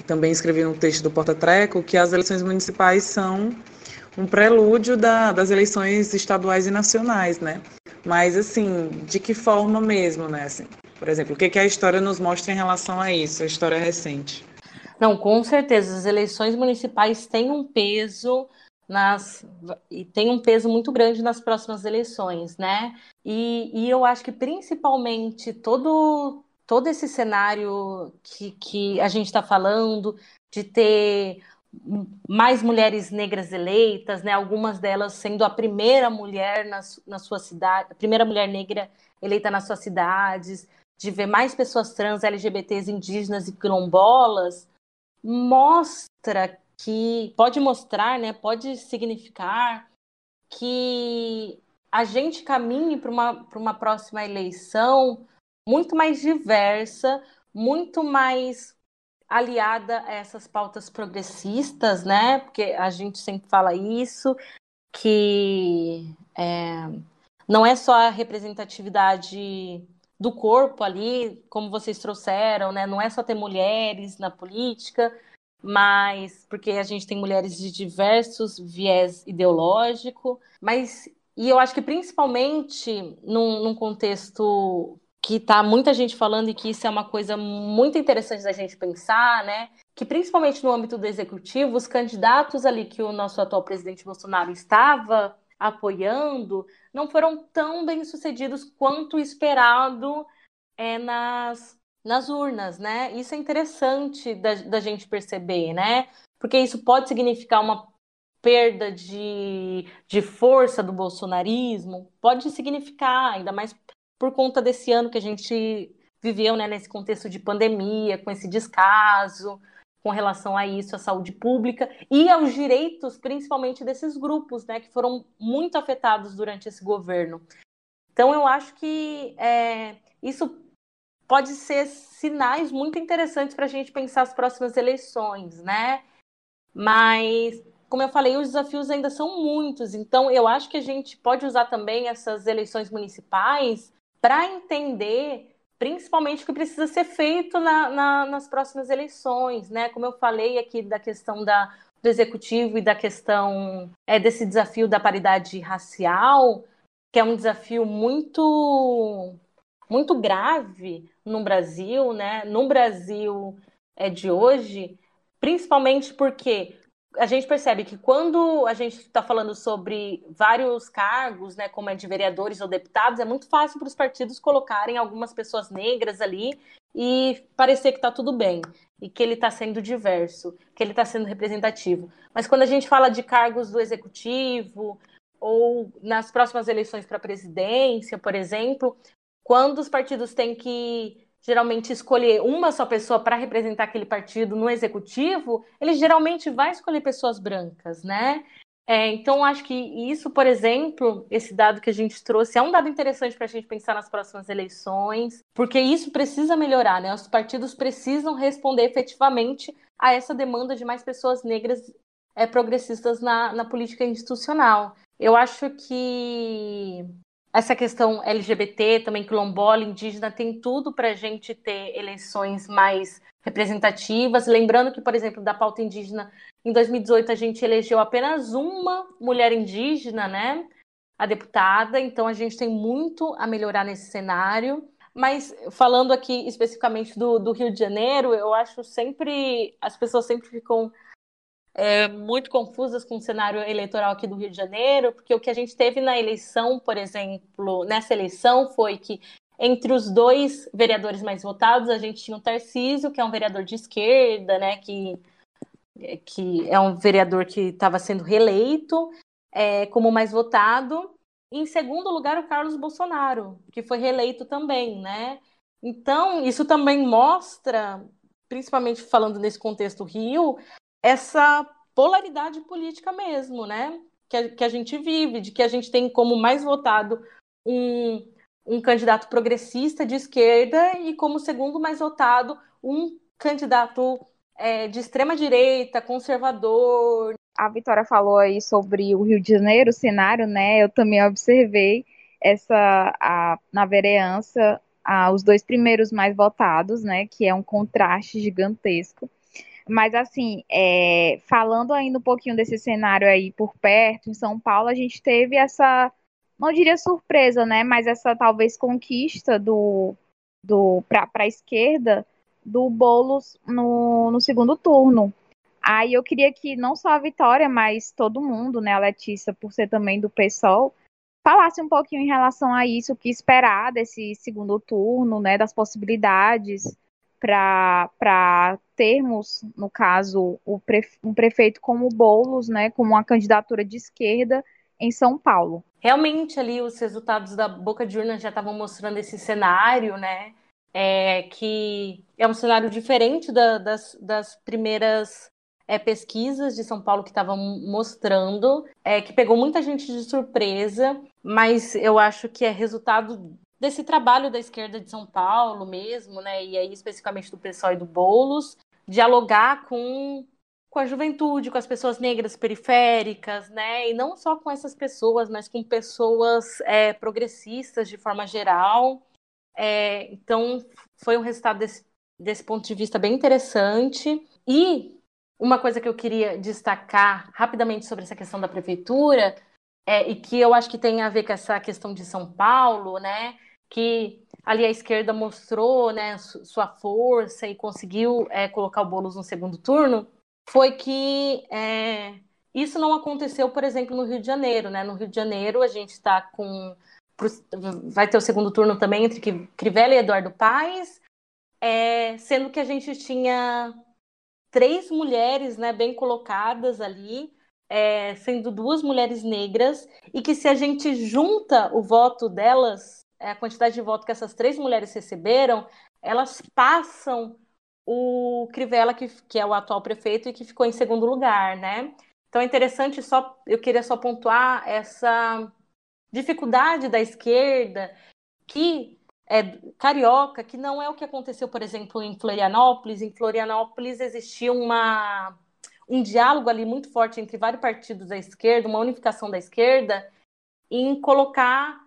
também escrevi no texto do Porta Treco, que as eleições municipais são um prelúdio da, das eleições estaduais e nacionais, né? Mas, assim, de que forma mesmo, né? Assim, por exemplo, o que, que a história nos mostra em relação a isso, a história recente? Não, com certeza, as eleições municipais têm um peso nas e tem um peso muito grande nas próximas eleições, né? E, e eu acho que principalmente todo todo esse cenário que, que a gente está falando de ter mais mulheres negras eleitas, né? Algumas delas sendo a primeira mulher na, na sua cidade, a primeira mulher negra eleita nas suas cidades, de ver mais pessoas trans, LGBTs, indígenas e quilombolas, mostra que pode mostrar, né, pode significar que a gente caminhe para uma, uma próxima eleição muito mais diversa, muito mais aliada a essas pautas progressistas, né? Porque a gente sempre fala isso, que é, não é só a representatividade do corpo ali, como vocês trouxeram, né? Não é só ter mulheres na política, mas porque a gente tem mulheres de diversos viés ideológico, mas e eu acho que principalmente num, num contexto que está muita gente falando e que isso é uma coisa muito interessante da gente pensar, né? Que principalmente no âmbito do executivo, os candidatos ali que o nosso atual presidente Bolsonaro estava apoiando não foram tão bem sucedidos quanto esperado é, nas, nas urnas, né? Isso é interessante da, da gente perceber, né? Porque isso pode significar uma perda de, de força do bolsonarismo, pode significar, ainda mais por conta desse ano que a gente viveu, né, nesse contexto de pandemia, com esse descaso, com relação a isso, à saúde pública e aos direitos, principalmente desses grupos, né, que foram muito afetados durante esse governo. Então, eu acho que é, isso pode ser sinais muito interessantes para a gente pensar as próximas eleições, né? Mas, como eu falei, os desafios ainda são muitos. Então, eu acho que a gente pode usar também essas eleições municipais para entender principalmente o que precisa ser feito na, na, nas próximas eleições, né? Como eu falei aqui da questão da, do executivo e da questão é, desse desafio da paridade racial, que é um desafio muito muito grave no Brasil, né? No Brasil é, de hoje, principalmente porque a gente percebe que quando a gente está falando sobre vários cargos, né, como é de vereadores ou deputados, é muito fácil para os partidos colocarem algumas pessoas negras ali e parecer que está tudo bem e que ele está sendo diverso, que ele está sendo representativo. Mas quando a gente fala de cargos do executivo ou nas próximas eleições para a presidência, por exemplo, quando os partidos têm que geralmente escolher uma só pessoa para representar aquele partido no executivo, ele geralmente vai escolher pessoas brancas, né? É, então, acho que isso, por exemplo, esse dado que a gente trouxe é um dado interessante para a gente pensar nas próximas eleições, porque isso precisa melhorar, né? Os partidos precisam responder efetivamente a essa demanda de mais pessoas negras é, progressistas na, na política institucional. Eu acho que essa questão LGBT, também quilombola, indígena, tem tudo para a gente ter eleições mais representativas. Lembrando que, por exemplo, da pauta indígena, em 2018 a gente elegeu apenas uma mulher indígena, né? A deputada, então a gente tem muito a melhorar nesse cenário. Mas falando aqui especificamente do, do Rio de Janeiro, eu acho sempre. As pessoas sempre ficam é, muito confusas com o cenário eleitoral aqui do Rio de Janeiro, porque o que a gente teve na eleição, por exemplo, nessa eleição foi que entre os dois vereadores mais votados, a gente tinha o Tarcísio, que é um vereador de esquerda, né, que, que é um vereador que estava sendo reeleito é, como mais votado. Em segundo lugar, o Carlos Bolsonaro, que foi reeleito também, né? Então, isso também mostra, principalmente falando nesse contexto Rio, essa polaridade política mesmo, né? Que a, que a gente vive, de que a gente tem como mais votado um, um candidato progressista de esquerda e como segundo mais votado um candidato é, de extrema direita, conservador. A Vitória falou aí sobre o Rio de Janeiro, o cenário, né? Eu também observei essa a, na vereança a, os dois primeiros mais votados, né? Que é um contraste gigantesco. Mas, assim, é, falando ainda um pouquinho desse cenário aí por perto, em São Paulo, a gente teve essa, não diria surpresa, né? Mas essa talvez conquista do, do para a esquerda do Boulos no, no segundo turno. Aí eu queria que não só a Vitória, mas todo mundo, né? A Letícia, por ser também do PSOL, falasse um pouquinho em relação a isso, o que esperar desse segundo turno, né? Das possibilidades para termos, no caso, prefe, um prefeito como Boulos, né, como uma candidatura de esquerda em São Paulo. Realmente ali os resultados da boca de urna já estavam mostrando esse cenário, né, é, que é um cenário diferente da, das, das primeiras é, pesquisas de São Paulo que estavam mostrando, é, que pegou muita gente de surpresa, mas eu acho que é resultado desse trabalho da esquerda de São Paulo mesmo, né, e aí especificamente do PSOL e do Bolos, dialogar com, com a juventude, com as pessoas negras periféricas, né, e não só com essas pessoas, mas com pessoas é, progressistas de forma geral. É, então, foi um resultado desse, desse ponto de vista bem interessante. E uma coisa que eu queria destacar rapidamente sobre essa questão da prefeitura, é, e que eu acho que tem a ver com essa questão de São Paulo, né? Que ali a esquerda mostrou né, sua força e conseguiu é, colocar o Boulos no segundo turno, foi que é, Isso não aconteceu, por exemplo, no Rio de Janeiro, né? No Rio de Janeiro a gente está com vai ter o segundo turno também entre Crivella e Eduardo Paes, é, sendo que a gente tinha três mulheres, né, bem colocadas ali, é, sendo duas mulheres negras, e que se a gente junta o voto delas, a quantidade de voto que essas três mulheres receberam, elas passam o Crivella, que, que é o atual prefeito e que ficou em segundo lugar, né? Então é interessante só, eu queria só pontuar essa dificuldade da esquerda que é carioca, que não é o que aconteceu, por exemplo, em Florianópolis. Em Florianópolis existia uma, um diálogo ali muito forte entre vários partidos da esquerda, uma unificação da esquerda, em colocar,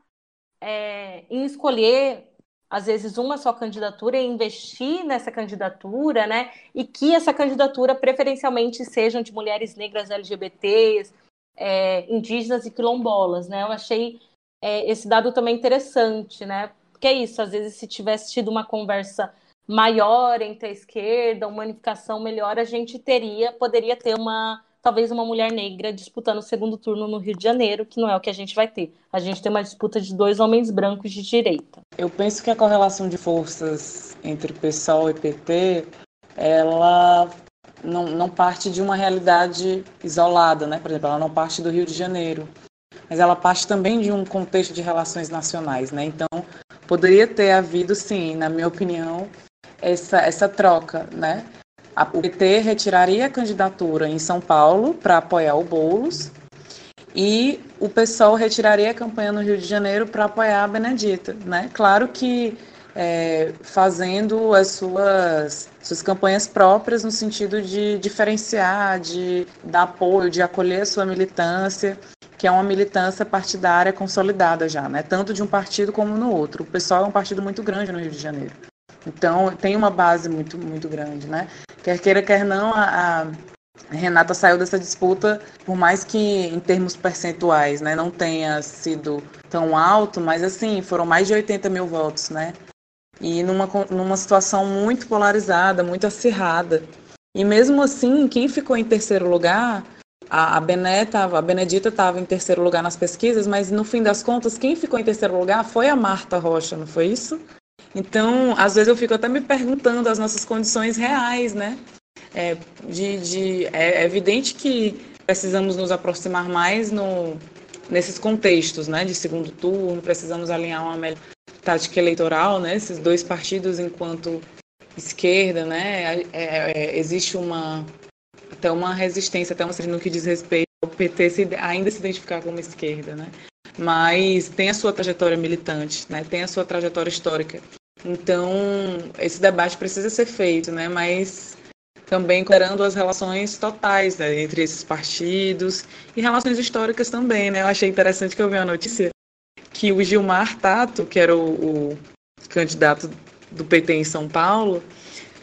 é, em escolher às vezes uma só candidatura e investir nessa candidatura, né? E que essa candidatura preferencialmente sejam de mulheres negras LGBTs, é, indígenas e quilombolas, né? Eu achei é, esse dado também interessante, né? Porque é isso, às vezes se tivesse tido uma conversa maior entre a esquerda, uma unificação melhor, a gente teria, poderia ter uma, talvez uma mulher negra disputando o segundo turno no Rio de Janeiro, que não é o que a gente vai ter. A gente tem uma disputa de dois homens brancos de direita. Eu penso que a correlação de forças entre PSOL e PT, ela não, não parte de uma realidade isolada, né? Por exemplo, ela não parte do Rio de Janeiro, mas ela parte também de um contexto de relações nacionais, né? Então, poderia ter havido, sim, na minha opinião, essa, essa troca, né? O PT retiraria a candidatura em São Paulo para apoiar o Boulos e o PSOL retiraria a campanha no Rio de Janeiro para apoiar a Benedita, né? Claro que é, fazendo as suas, suas campanhas próprias no sentido de diferenciar, de dar apoio, de acolher a sua militância que é uma militância partidária consolidada já, né? Tanto de um partido como no outro. O PSOL é um partido muito grande no Rio de Janeiro. Então, tem uma base muito, muito grande, né? Quer queira, quer não, a, a Renata saiu dessa disputa, por mais que em termos percentuais, né, não tenha sido tão alto, mas assim, foram mais de 80 mil votos, né? E numa, numa situação muito polarizada, muito acirrada. E mesmo assim, quem ficou em terceiro lugar a, Bené tava, a Benedita estava em terceiro lugar nas pesquisas, mas no fim das contas, quem ficou em terceiro lugar foi a Marta Rocha, não foi isso? Então, às vezes eu fico até me perguntando as nossas condições reais, né? É, de, de, é evidente que precisamos nos aproximar mais no, nesses contextos, né? De segundo turno, precisamos alinhar uma melhor tática eleitoral, né? Esses dois partidos enquanto esquerda, né? É, é, existe uma até uma resistência, até uma no que diz respeito ao PT se, ainda se identificar como esquerda, né? Mas tem a sua trajetória militante, né? Tem a sua trajetória histórica. Então, esse debate precisa ser feito, né? Mas também considerando as relações totais né? entre esses partidos e relações históricas também, né? Eu achei interessante que eu vi a notícia que o Gilmar Tato, que era o, o candidato do PT em São Paulo,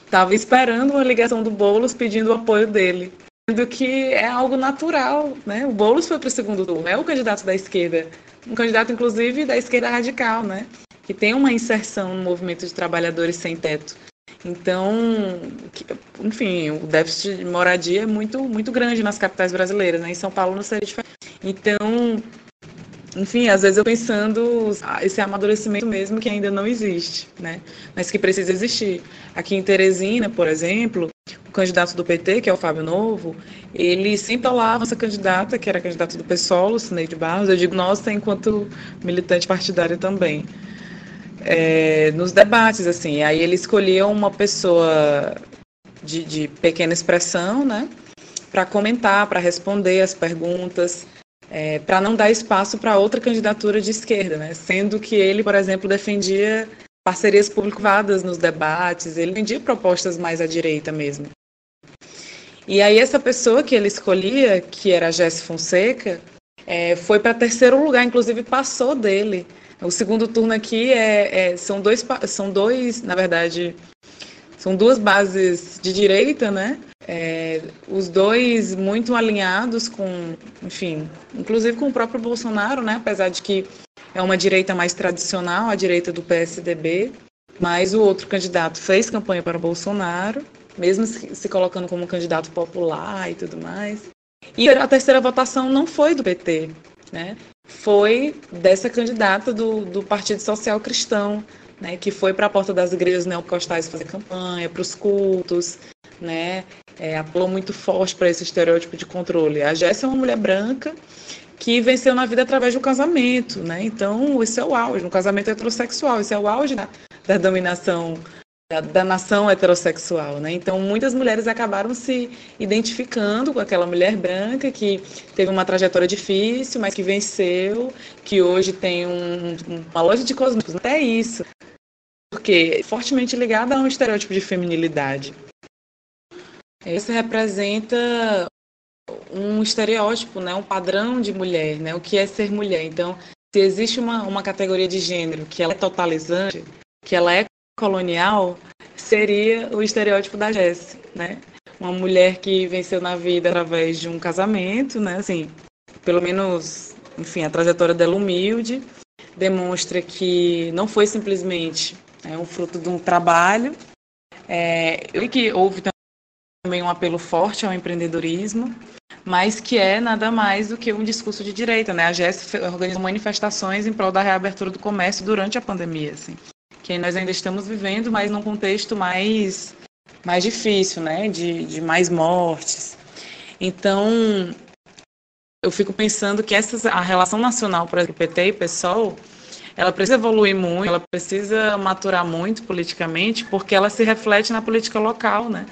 Estava esperando uma ligação do Boulos pedindo o apoio dele. Sendo que é algo natural, né? O Boulos foi para o segundo turno, é o candidato da esquerda. Um candidato, inclusive, da esquerda radical, né? Que tem uma inserção no movimento de trabalhadores sem teto. Então, enfim, o déficit de moradia é muito, muito grande nas capitais brasileiras, né? Em São Paulo não seria diferente. Então, enfim, às vezes eu pensando esse amadurecimento mesmo que ainda não existe, né? Mas que precisa existir. Aqui em Teresina, por exemplo, o candidato do PT, que é o Fábio Novo, ele sempre falava essa candidata, que era candidata do PSOL, Cineide Barros, eu digo nossa enquanto militante partidária também. É, nos debates, assim, aí ele escolhia uma pessoa de, de pequena expressão, né? Para comentar, para responder as perguntas, é, para não dar espaço para outra candidatura de esquerda, né? sendo que ele, por exemplo, defendia parcerias público-privadas nos debates, ele defendia propostas mais à direita mesmo. E aí essa pessoa que ele escolhia, que era a Jess Fonseca, é, foi para terceiro lugar, inclusive passou dele. O segundo turno aqui é, é, são dois, são dois, na verdade, são duas bases de direita, né? É, os dois muito alinhados com, enfim, inclusive com o próprio Bolsonaro, né? Apesar de que é uma direita mais tradicional, a direita do PSDB, mas o outro candidato fez campanha para Bolsonaro, mesmo se colocando como candidato popular e tudo mais. E a terceira votação não foi do PT, né? Foi dessa candidata do, do Partido Social Cristão, né, que foi para a porta das igrejas neopentecostais fazer campanha, para os cultos, né, é, apelou muito forte para esse estereótipo de controle. A Jéssica é uma mulher branca que venceu na vida através do casamento, né? Então, esse é o auge, no casamento heterossexual, esse é o auge da, da dominação da, nação heterossexual, né? Então, muitas mulheres acabaram se identificando com aquela mulher branca que teve uma trajetória difícil, mas que venceu, que hoje tem um, uma loja de cosméticos, até isso, porque é fortemente ligada a um estereótipo de feminilidade. Isso representa um estereótipo, né, um padrão de mulher, né, o que é ser mulher. Então, se existe uma, uma categoria de gênero que ela é totalizante, que ela é colonial, seria o estereótipo da Jessie, né? Uma mulher que venceu na vida através de um casamento, né? Assim, pelo menos, enfim, a trajetória dela humilde demonstra que não foi simplesmente é um fruto de um trabalho. É, e que houve também um apelo forte ao empreendedorismo, mas que é nada mais do que um discurso de direita, né? A GES organizou manifestações em prol da reabertura do comércio durante a pandemia, assim, que nós ainda estamos vivendo, mas num contexto mais mais difícil, né? De, de mais mortes. Então, eu fico pensando que essa a relação nacional, para o PT e PSOL, ela precisa evoluir muito, ela precisa maturar muito politicamente, porque ela se reflete na política local, né?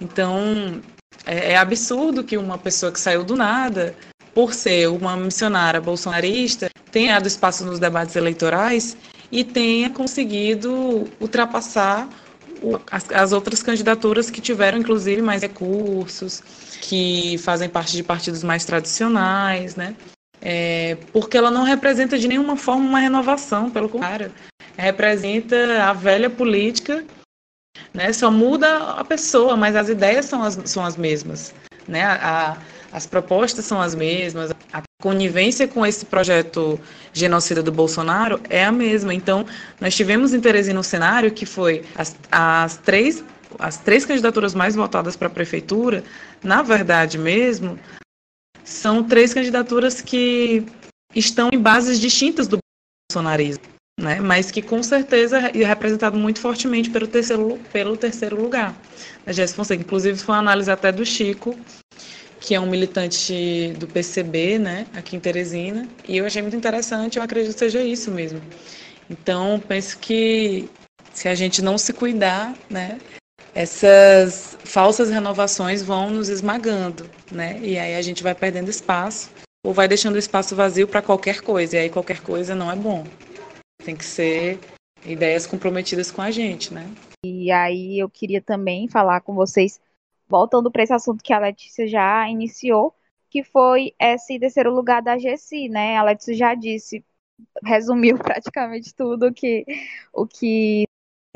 Então, é, é absurdo que uma pessoa que saiu do nada, por ser uma missionária bolsonarista, tenha dado espaço nos debates eleitorais e tenha conseguido ultrapassar as, as, outras candidaturas que tiveram, inclusive, mais recursos, que fazem parte de partidos mais tradicionais, né? É, porque ela não representa de nenhuma forma uma renovação, pelo contrário, representa a velha política né? Só muda a pessoa, mas as ideias são as, são as mesmas, né? A, as propostas são as mesmas, a conivência com esse projeto genocida do Bolsonaro é a mesma. Então, nós tivemos em Teresina um cenário que foi as, as três as três candidaturas mais votadas para a prefeitura, na verdade mesmo, são três candidaturas que estão em bases distintas do bolsonarismo né? mas que com certeza é representado muito fortemente pelo terceiro, pelo terceiro lugar. A Jéssica Fonseca, inclusive, foi uma análise até do Chico, que é um militante do PCB, né, aqui em Teresina, e eu achei muito interessante, eu acredito que seja isso mesmo. Então, penso que se a gente não se cuidar, né, essas falsas renovações vão nos esmagando, né, e aí a gente vai perdendo espaço, ou vai deixando o espaço vazio para qualquer coisa, e aí qualquer coisa não é bom. Tem que ser ideias comprometidas com a gente, né? E aí eu queria também falar com vocês, voltando para esse assunto que a Letícia já iniciou, que foi esse terceiro lugar da GC, né? A Letícia já disse, resumiu praticamente tudo que o que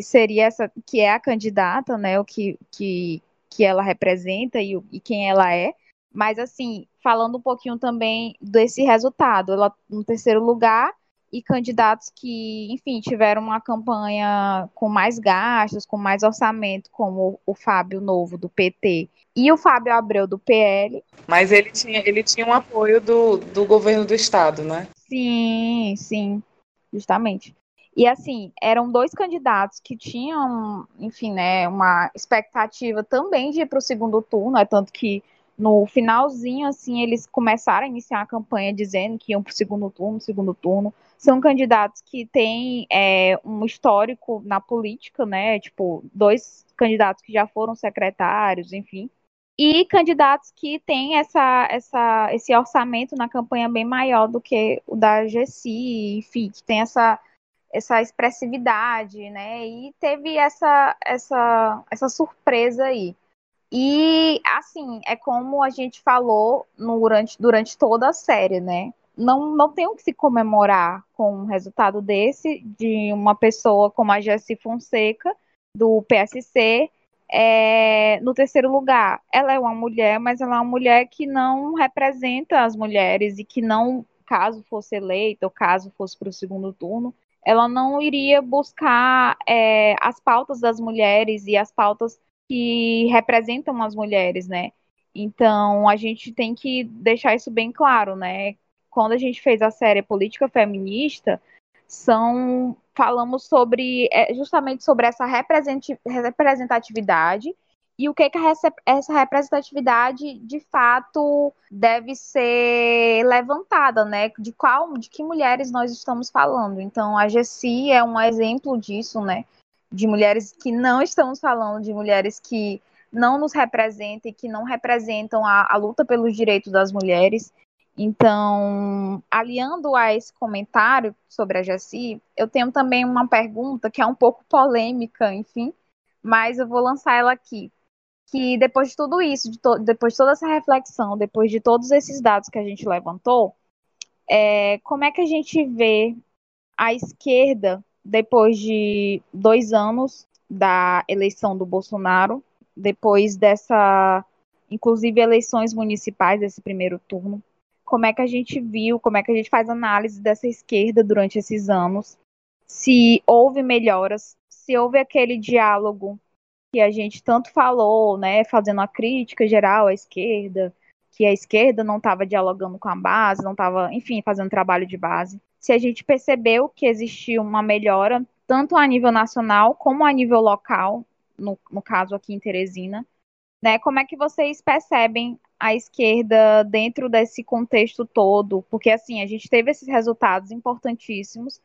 seria essa, que é a candidata, né? O que, que, que ela representa e, e quem ela é. Mas assim, falando um pouquinho também desse resultado, ela no terceiro lugar e candidatos que, enfim, tiveram uma campanha com mais gastos, com mais orçamento, como o Fábio Novo, do PT, e o Fábio Abreu, do PL. Mas ele tinha, ele tinha um apoio do, do governo do Estado, né? Sim, sim, justamente. E assim, eram dois candidatos que tinham, enfim, né, uma expectativa também de ir para o segundo turno, é tanto que no finalzinho, assim, eles começaram a iniciar a campanha dizendo que iam para o segundo turno, segundo turno. São candidatos que têm é, um histórico na política, né? Tipo, dois candidatos que já foram secretários, enfim. E candidatos que têm essa, essa, esse orçamento na campanha bem maior do que o da GC, enfim, que tem essa, essa expressividade, né? E teve essa, essa, essa surpresa aí. E, assim, é como a gente falou no, durante, durante toda a série, né? Não, não tem o que se comemorar com um resultado desse, de uma pessoa como a Jessie Fonseca, do PSC, é, no terceiro lugar. Ela é uma mulher, mas ela é uma mulher que não representa as mulheres e que não, caso fosse eleita ou caso fosse para o segundo turno, ela não iria buscar é, as pautas das mulheres e as pautas que representam as mulheres, né? Então, a gente tem que deixar isso bem claro, né? Quando a gente fez a série Política Feminista, são falamos sobre é, justamente sobre essa representatividade e o que, que essa representatividade de fato deve ser levantada, né? De qual, de que mulheres nós estamos falando. Então, a Gessi é um exemplo disso, né? De mulheres que não estamos falando, de mulheres que não nos representam e que não representam a, a luta pelos direitos das mulheres. Então, aliando a esse comentário sobre a Jessi, eu tenho também uma pergunta que é um pouco polêmica, enfim, mas eu vou lançar ela aqui. Que depois de tudo isso, de depois de toda essa reflexão, depois de todos esses dados que a gente levantou, é, como é que a gente vê a esquerda depois de dois anos da eleição do Bolsonaro, depois dessa, inclusive eleições municipais desse primeiro turno, como é que a gente viu, como é que a gente faz análise dessa esquerda durante esses anos, se houve melhoras, se houve aquele diálogo que a gente tanto falou, né, fazendo a crítica geral à esquerda, que a esquerda não estava dialogando com a base, não estava, enfim, fazendo trabalho de base. Se a gente percebeu que existia uma melhora, tanto a nível nacional como a nível local, no, no caso aqui em Teresina, né, como é que vocês percebem a esquerda dentro desse contexto todo, porque assim, a gente teve esses resultados importantíssimos,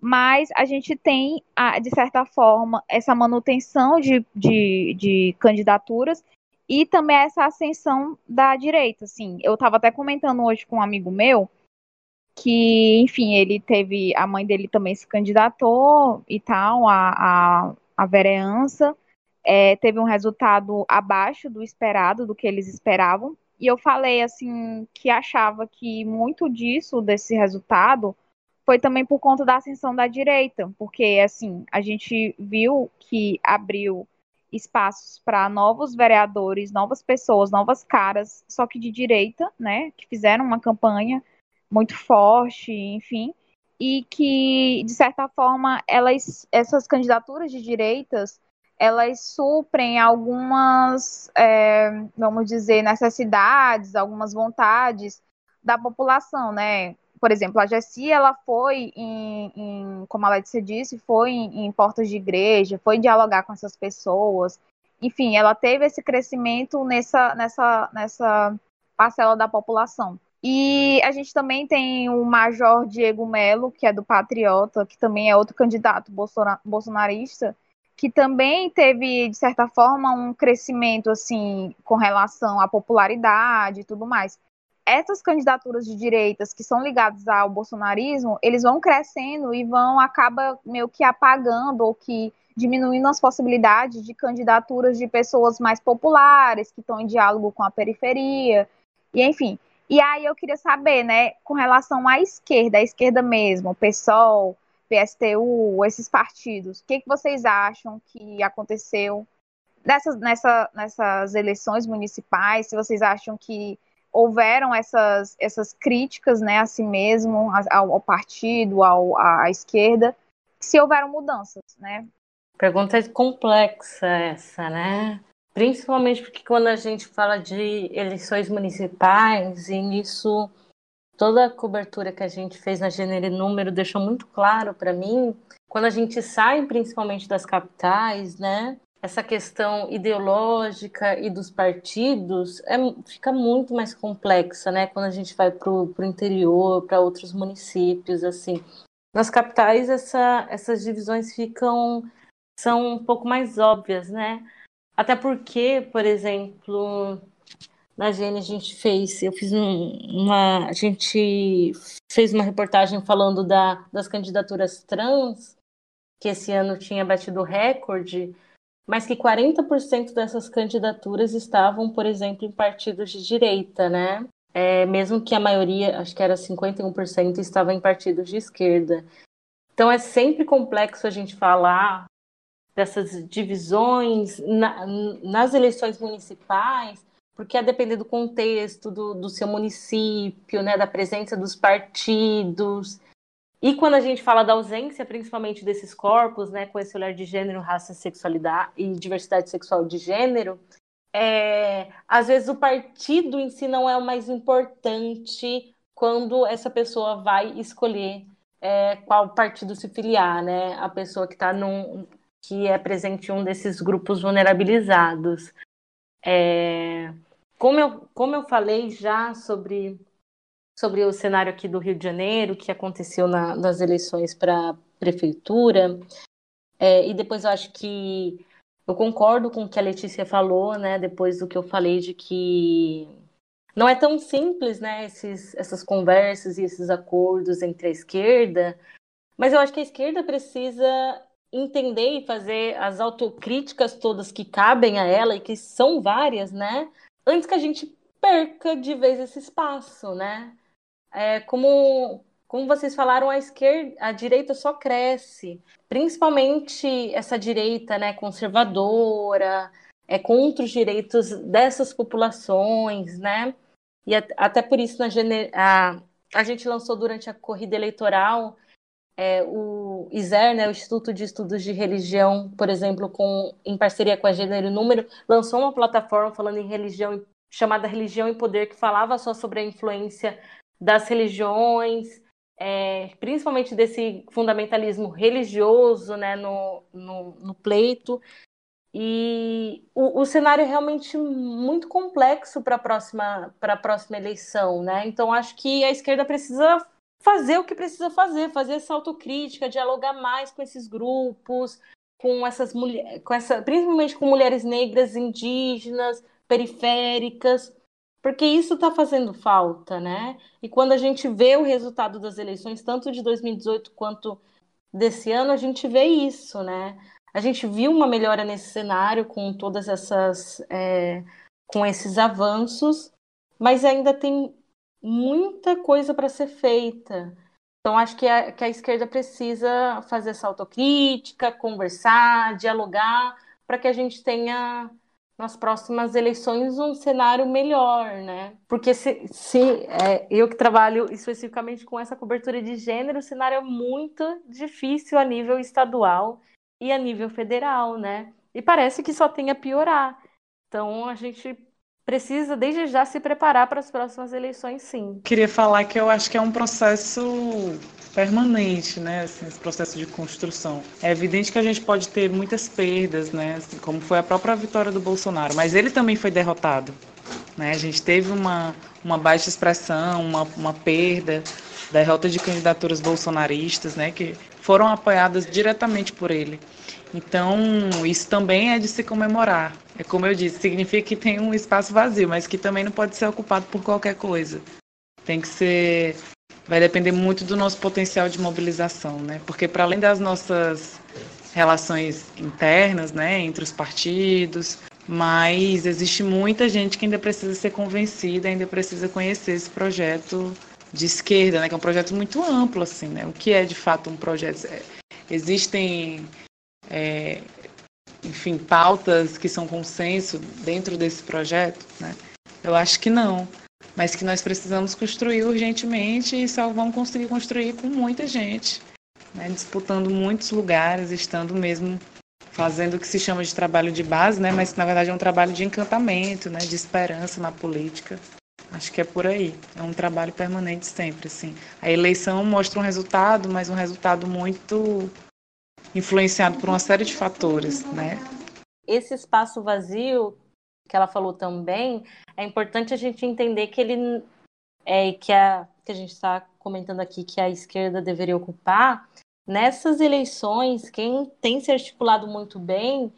mas a gente tem, de certa forma, essa manutenção de, de, de candidaturas e também essa ascensão da direita, assim. Eu estava até comentando hoje com um amigo meu que, enfim, ele teve, a mãe dele também se candidatou e tal, a, a, a vereança, é, teve um resultado abaixo do esperado, do que eles esperavam. E eu falei assim que achava que muito disso, desse resultado, foi também por conta da ascensão da direita, porque assim a gente viu que abriu espaços para novos vereadores, novas pessoas, novas caras, só que de direita, né, que fizeram uma campanha muito forte, enfim, e que de certa forma elas, essas candidaturas de direitas elas suprem algumas, é, vamos dizer, necessidades, algumas vontades da população, né? Por exemplo, a Jessi, ela foi em, em como a Letícia disse, foi em, em portas de igreja, foi dialogar com essas pessoas. Enfim, ela teve esse crescimento nessa, nessa, nessa parcela da população. E a gente também tem o Major Diego Melo, que é do Patriota, que também é outro candidato bolsonarista, que também teve, de certa forma, um crescimento, assim, com relação à popularidade e tudo mais. Essas candidaturas de direitas que são ligadas ao bolsonarismo, eles vão crescendo e vão, acaba meio que apagando ou que diminuindo as possibilidades de candidaturas de pessoas mais populares, que estão em diálogo com a periferia, e enfim. E aí eu queria saber, né, com relação à esquerda, a esquerda mesmo, o PSOL, PSTU, esses partidos, o que, que vocês acham que aconteceu nessas, nessa, nessas eleições municipais? Se vocês acham que houveram essas, essas críticas né, a si mesmo, ao, ao partido, ao, à esquerda, se houveram mudanças, né? Pergunta complexa essa, né? Principalmente porque quando a gente fala de eleições municipais, e nisso toda a cobertura que a gente fez na Gênero Número deixou muito claro para mim, quando a gente sai principalmente das capitais, né? Essa questão ideológica e dos partidos é, fica muito mais complexa, né? Quando a gente vai para o interior, para outros municípios, assim. Nas capitais, essa, essas divisões ficam são um pouco mais óbvias, né? Até porque, por exemplo, na a gente fez, eu fiz um, uma, a gente fez uma reportagem falando da, das candidaturas trans, que esse ano tinha batido recorde, mas que 40% dessas candidaturas estavam, por exemplo, em partidos de direita, né? É, mesmo que a maioria, acho que era 51%, estava em partidos de esquerda. Então é sempre complexo a gente falar dessas divisões na, nas eleições municipais, porque a depender do contexto do, do seu município, né, da presença dos partidos. E quando a gente fala da ausência, principalmente desses corpos, né, com esse olhar de gênero, raça, sexualidade e diversidade sexual de gênero, é, às vezes o partido em si não é o mais importante quando essa pessoa vai escolher é, qual partido se filiar, né? A pessoa que está num que é presente em um desses grupos vulnerabilizados. É, como, eu, como eu falei já sobre, sobre o cenário aqui do Rio de Janeiro, que aconteceu na, nas eleições para prefeitura, é, e depois eu acho que eu concordo com o que a Letícia falou, né? Depois do que eu falei de que não é tão simples, né? Esses, essas conversas e esses acordos entre a esquerda, mas eu acho que a esquerda precisa entender e fazer as autocríticas todas que cabem a ela e que são várias, né? Antes que a gente perca de vez esse espaço, né? É, como como vocês falaram, a esquerda, a direita só cresce, principalmente essa direita, né, conservadora, é contra os direitos dessas populações, né? E até por isso na a, a gente lançou durante a corrida eleitoral é, o ISER, né, o Instituto de Estudos de Religião, por exemplo, com, em parceria com a Gênero e Número, lançou uma plataforma falando em religião chamada Religião e Poder, que falava só sobre a influência das religiões é, principalmente desse fundamentalismo religioso né, no, no, no pleito. E o, o, cenário é realmente muito complexo para a próxima, próxima eleição. Né? Então, acho que a esquerda precisa fazer o que precisa fazer, fazer essa autocrítica, dialogar mais com esses grupos, com essas mulheres, com essa, principalmente com mulheres negras, indígenas, periféricas, porque isso está fazendo falta, né? E quando a gente vê o resultado das eleições, tanto de 2018 quanto desse ano, a gente vê isso, né? A gente viu uma melhora nesse cenário com todas essas, é, com esses avanços, mas ainda tem muita coisa para ser feita. Então, acho que a, que a esquerda precisa fazer essa autocrítica, conversar, dialogar, para que a gente tenha nas próximas eleições um cenário melhor, né? Porque se, se é, eu que trabalho especificamente com essa cobertura de gênero, o cenário é muito difícil a nível estadual e a nível federal, né? E parece que só tem a piorar. Então a gente precisa desde já se preparar para as próximas eleições, sim. Queria falar que eu acho que é um processo permanente, né, assim, esse processo de construção. É evidente que a gente pode ter muitas perdas, né, assim, como foi a própria vitória do Bolsonaro, mas ele também foi derrotado, né? A gente teve uma, uma baixa expressão, uma, uma perda, derrota de candidaturas bolsonaristas, né, que foram apoiadas diretamente por ele. Então, isso também é de se comemorar. É como eu disse, significa que tem um espaço vazio, mas que também não pode ser ocupado por qualquer coisa. Tem que ser. Vai depender muito do nosso potencial de mobilização, né? Porque, para além das nossas relações internas, né, entre os partidos, mas existe muita gente que ainda precisa ser convencida, ainda precisa conhecer esse projeto de esquerda, né, que é um projeto muito amplo, assim, né? O que é de fato um projeto? É, existem é, enfim, pautas que são consenso dentro desse projeto? Né? Eu acho que não, mas que nós precisamos construir urgentemente e só vamos conseguir construir com muita gente, né? disputando muitos lugares, estando mesmo fazendo o que se chama de trabalho de base, né? mas que na verdade é um trabalho de encantamento, né? de esperança na política. Acho que é por aí. É um trabalho permanente sempre, assim. A eleição mostra um resultado, mas um resultado muito influenciado por uma série de fatores, né? Esse espaço vazio que ela falou também, é importante a gente entender que ele é que a que a gente está comentando aqui que a esquerda deveria ocupar nessas eleições, quem tem se articulado muito bem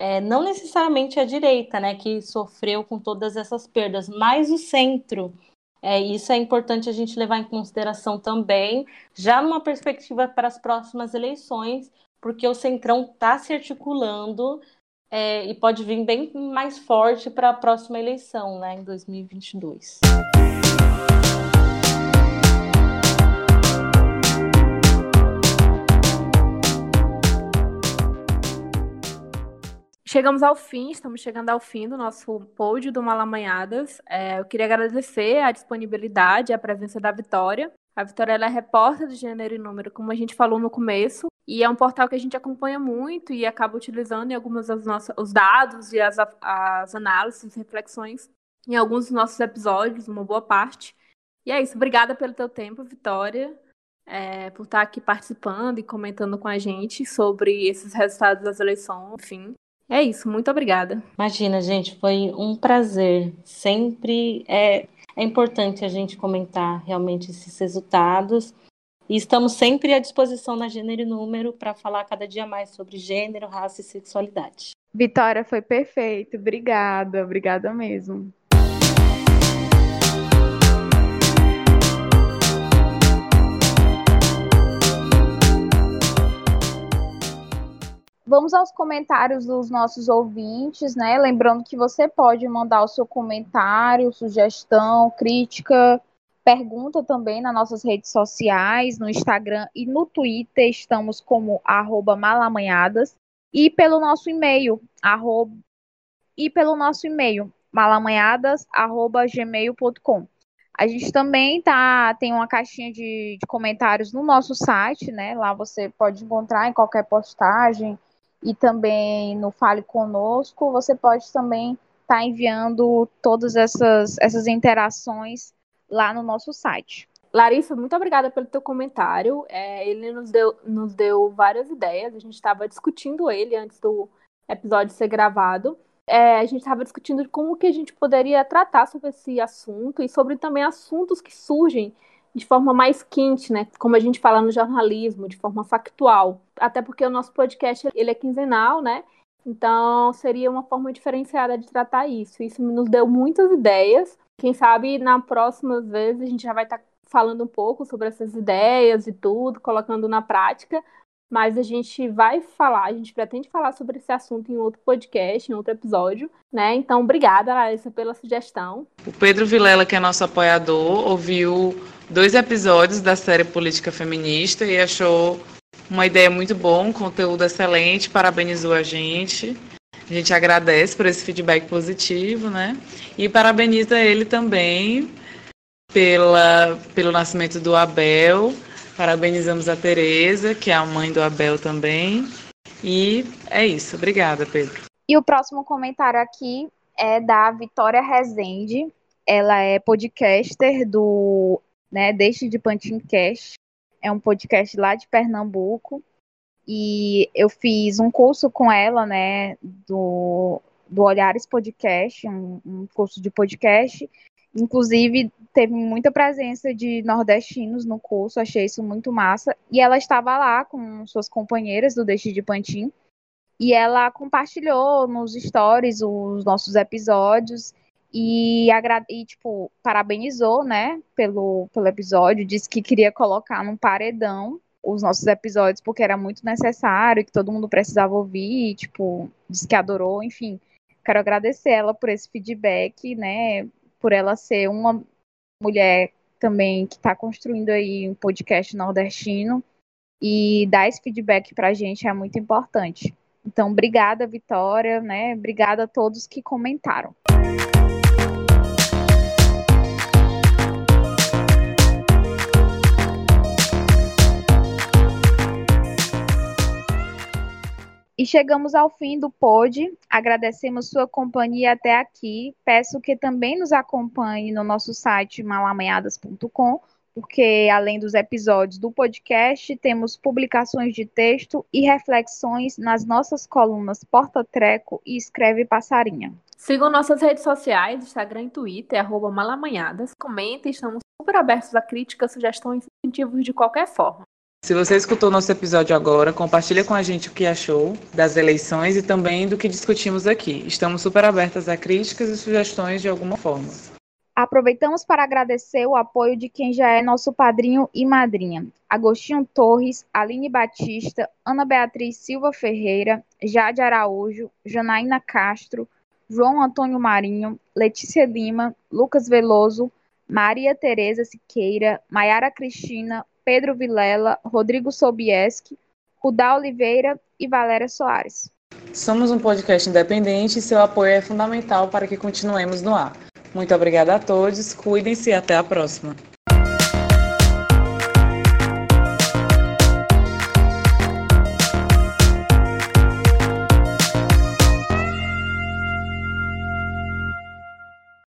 é, não necessariamente a direita, né, que sofreu com todas essas perdas, mas o centro. É, isso é importante a gente levar em consideração também, já numa perspectiva para as próximas eleições, porque o Centrão está se articulando é, e pode vir bem mais forte para a próxima eleição, né, em 2022. Chegamos ao fim, estamos chegando ao fim do nosso pódio do Malamanhadas. É, eu queria agradecer a disponibilidade e a presença da Vitória. A Vitória é repórter de gênero e número, como a gente falou no começo, E é um portal que a gente acompanha muito e acaba utilizando em algumas das nossas os dados e as, as análises, reflexões em alguns dos nossos episódios, uma boa parte. E é isso. Obrigada pelo teu tempo, Vitória, é, por estar aqui participando e comentando com a gente sobre esses resultados das eleições, enfim. É isso, muito obrigada. Imagina, gente, foi um prazer. Sempre é, é importante a gente comentar realmente esses resultados. E estamos sempre à disposição na Gênero e Número para falar cada dia mais sobre gênero, raça e sexualidade. Vitória, foi perfeito. Obrigada, obrigada mesmo. Vamos aos comentários dos nossos ouvintes, né? Lembrando que você pode mandar o seu comentário, sugestão, crítica, pergunta também nas nossas redes sociais, no Instagram e no Twitter, estamos como malamanhadas, e pelo nosso e-mail, arroba, e pelo nosso e-mail, malamanhadas.gmail.com. A gente também tá, tem uma caixinha de, de comentários no nosso site, né? Lá você pode encontrar em qualquer postagem, e também no Fale Conosco, você pode também estar tá enviando todas essas, essas interações lá no nosso site. Larissa, muito obrigada pelo teu comentário. É, ele nos deu, nos deu várias ideias. A gente estava discutindo ele antes do episódio ser gravado. É, a gente estava discutindo como que a gente poderia tratar sobre esse assunto e sobre também assuntos que surgem de forma mais quente, né? Como a gente fala no jornalismo, de forma factual. Até porque o nosso podcast ele é quinzenal, né? Então seria uma forma diferenciada de tratar isso. Isso nos deu muitas ideias. Quem sabe na próxima vez a gente já vai estar tá falando um pouco sobre essas ideias e tudo, colocando na prática. Mas a gente vai falar, a gente pretende falar sobre esse assunto em outro podcast, em outro episódio, né? Então, obrigada, Larissa, pela sugestão. O Pedro Vilela, que é nosso apoiador, ouviu dois episódios da série Política Feminista e achou uma ideia muito bom, um conteúdo excelente, parabenizou a gente. A gente agradece por esse feedback positivo, né? E parabeniza ele também pela, pelo nascimento do Abel. Parabenizamos a Tereza, que é a mãe do Abel também. E é isso. Obrigada, Pedro. E o próximo comentário aqui é da Vitória Rezende. Ela é podcaster do né? Deixe de Pantincast. É um podcast lá de Pernambuco. E eu fiz um curso com ela, né, do, do Olhares Podcast, um, um curso de podcast. Inclusive, teve muita presença de nordestinos no curso, achei isso muito massa. E ela estava lá com suas companheiras do Deixe de Pantin. E ela compartilhou nos stories os nossos episódios e, e, tipo, parabenizou, né, pelo, pelo episódio, disse que queria colocar num paredão os nossos episódios porque era muito necessário, que todo mundo precisava ouvir, tipo, disse que adorou, enfim. Quero agradecer ela por esse feedback, né, por ela ser uma mulher também que está construindo aí um podcast nordestino e dar esse feedback para a gente é muito importante. Então, obrigada, Vitória, né? Obrigada a todos que comentaram. E chegamos ao fim do pod. Agradecemos sua companhia até aqui. Peço que também nos acompanhe no nosso site malamanhadas.com, porque além dos episódios do podcast, temos publicações de texto e reflexões nas nossas colunas Porta Treco e Escreve Passarinha. Sigam nossas redes sociais, Instagram e Twitter, malamanhadas. Comentem, estamos super abertos a críticas, sugestões e incentivos de qualquer forma. Se você escutou nosso episódio agora, compartilha com a gente o que achou das eleições e também do que discutimos aqui. Estamos super abertas a críticas e sugestões de alguma forma. Aproveitamos para agradecer o apoio de quem já é nosso padrinho e madrinha. Agostinho Torres, Aline Batista, Ana Beatriz Silva Ferreira, Jade Araújo, Janaína Castro, João Antônio Marinho, Letícia Lima, Lucas Veloso, Maria Tereza Siqueira, Maiara Cristina, Pedro Vilela, Rodrigo Sobieski, Rudá Oliveira e Valéria Soares. Somos um podcast independente e seu apoio é fundamental para que continuemos no ar. Muito obrigada a todos, cuidem-se e até a próxima.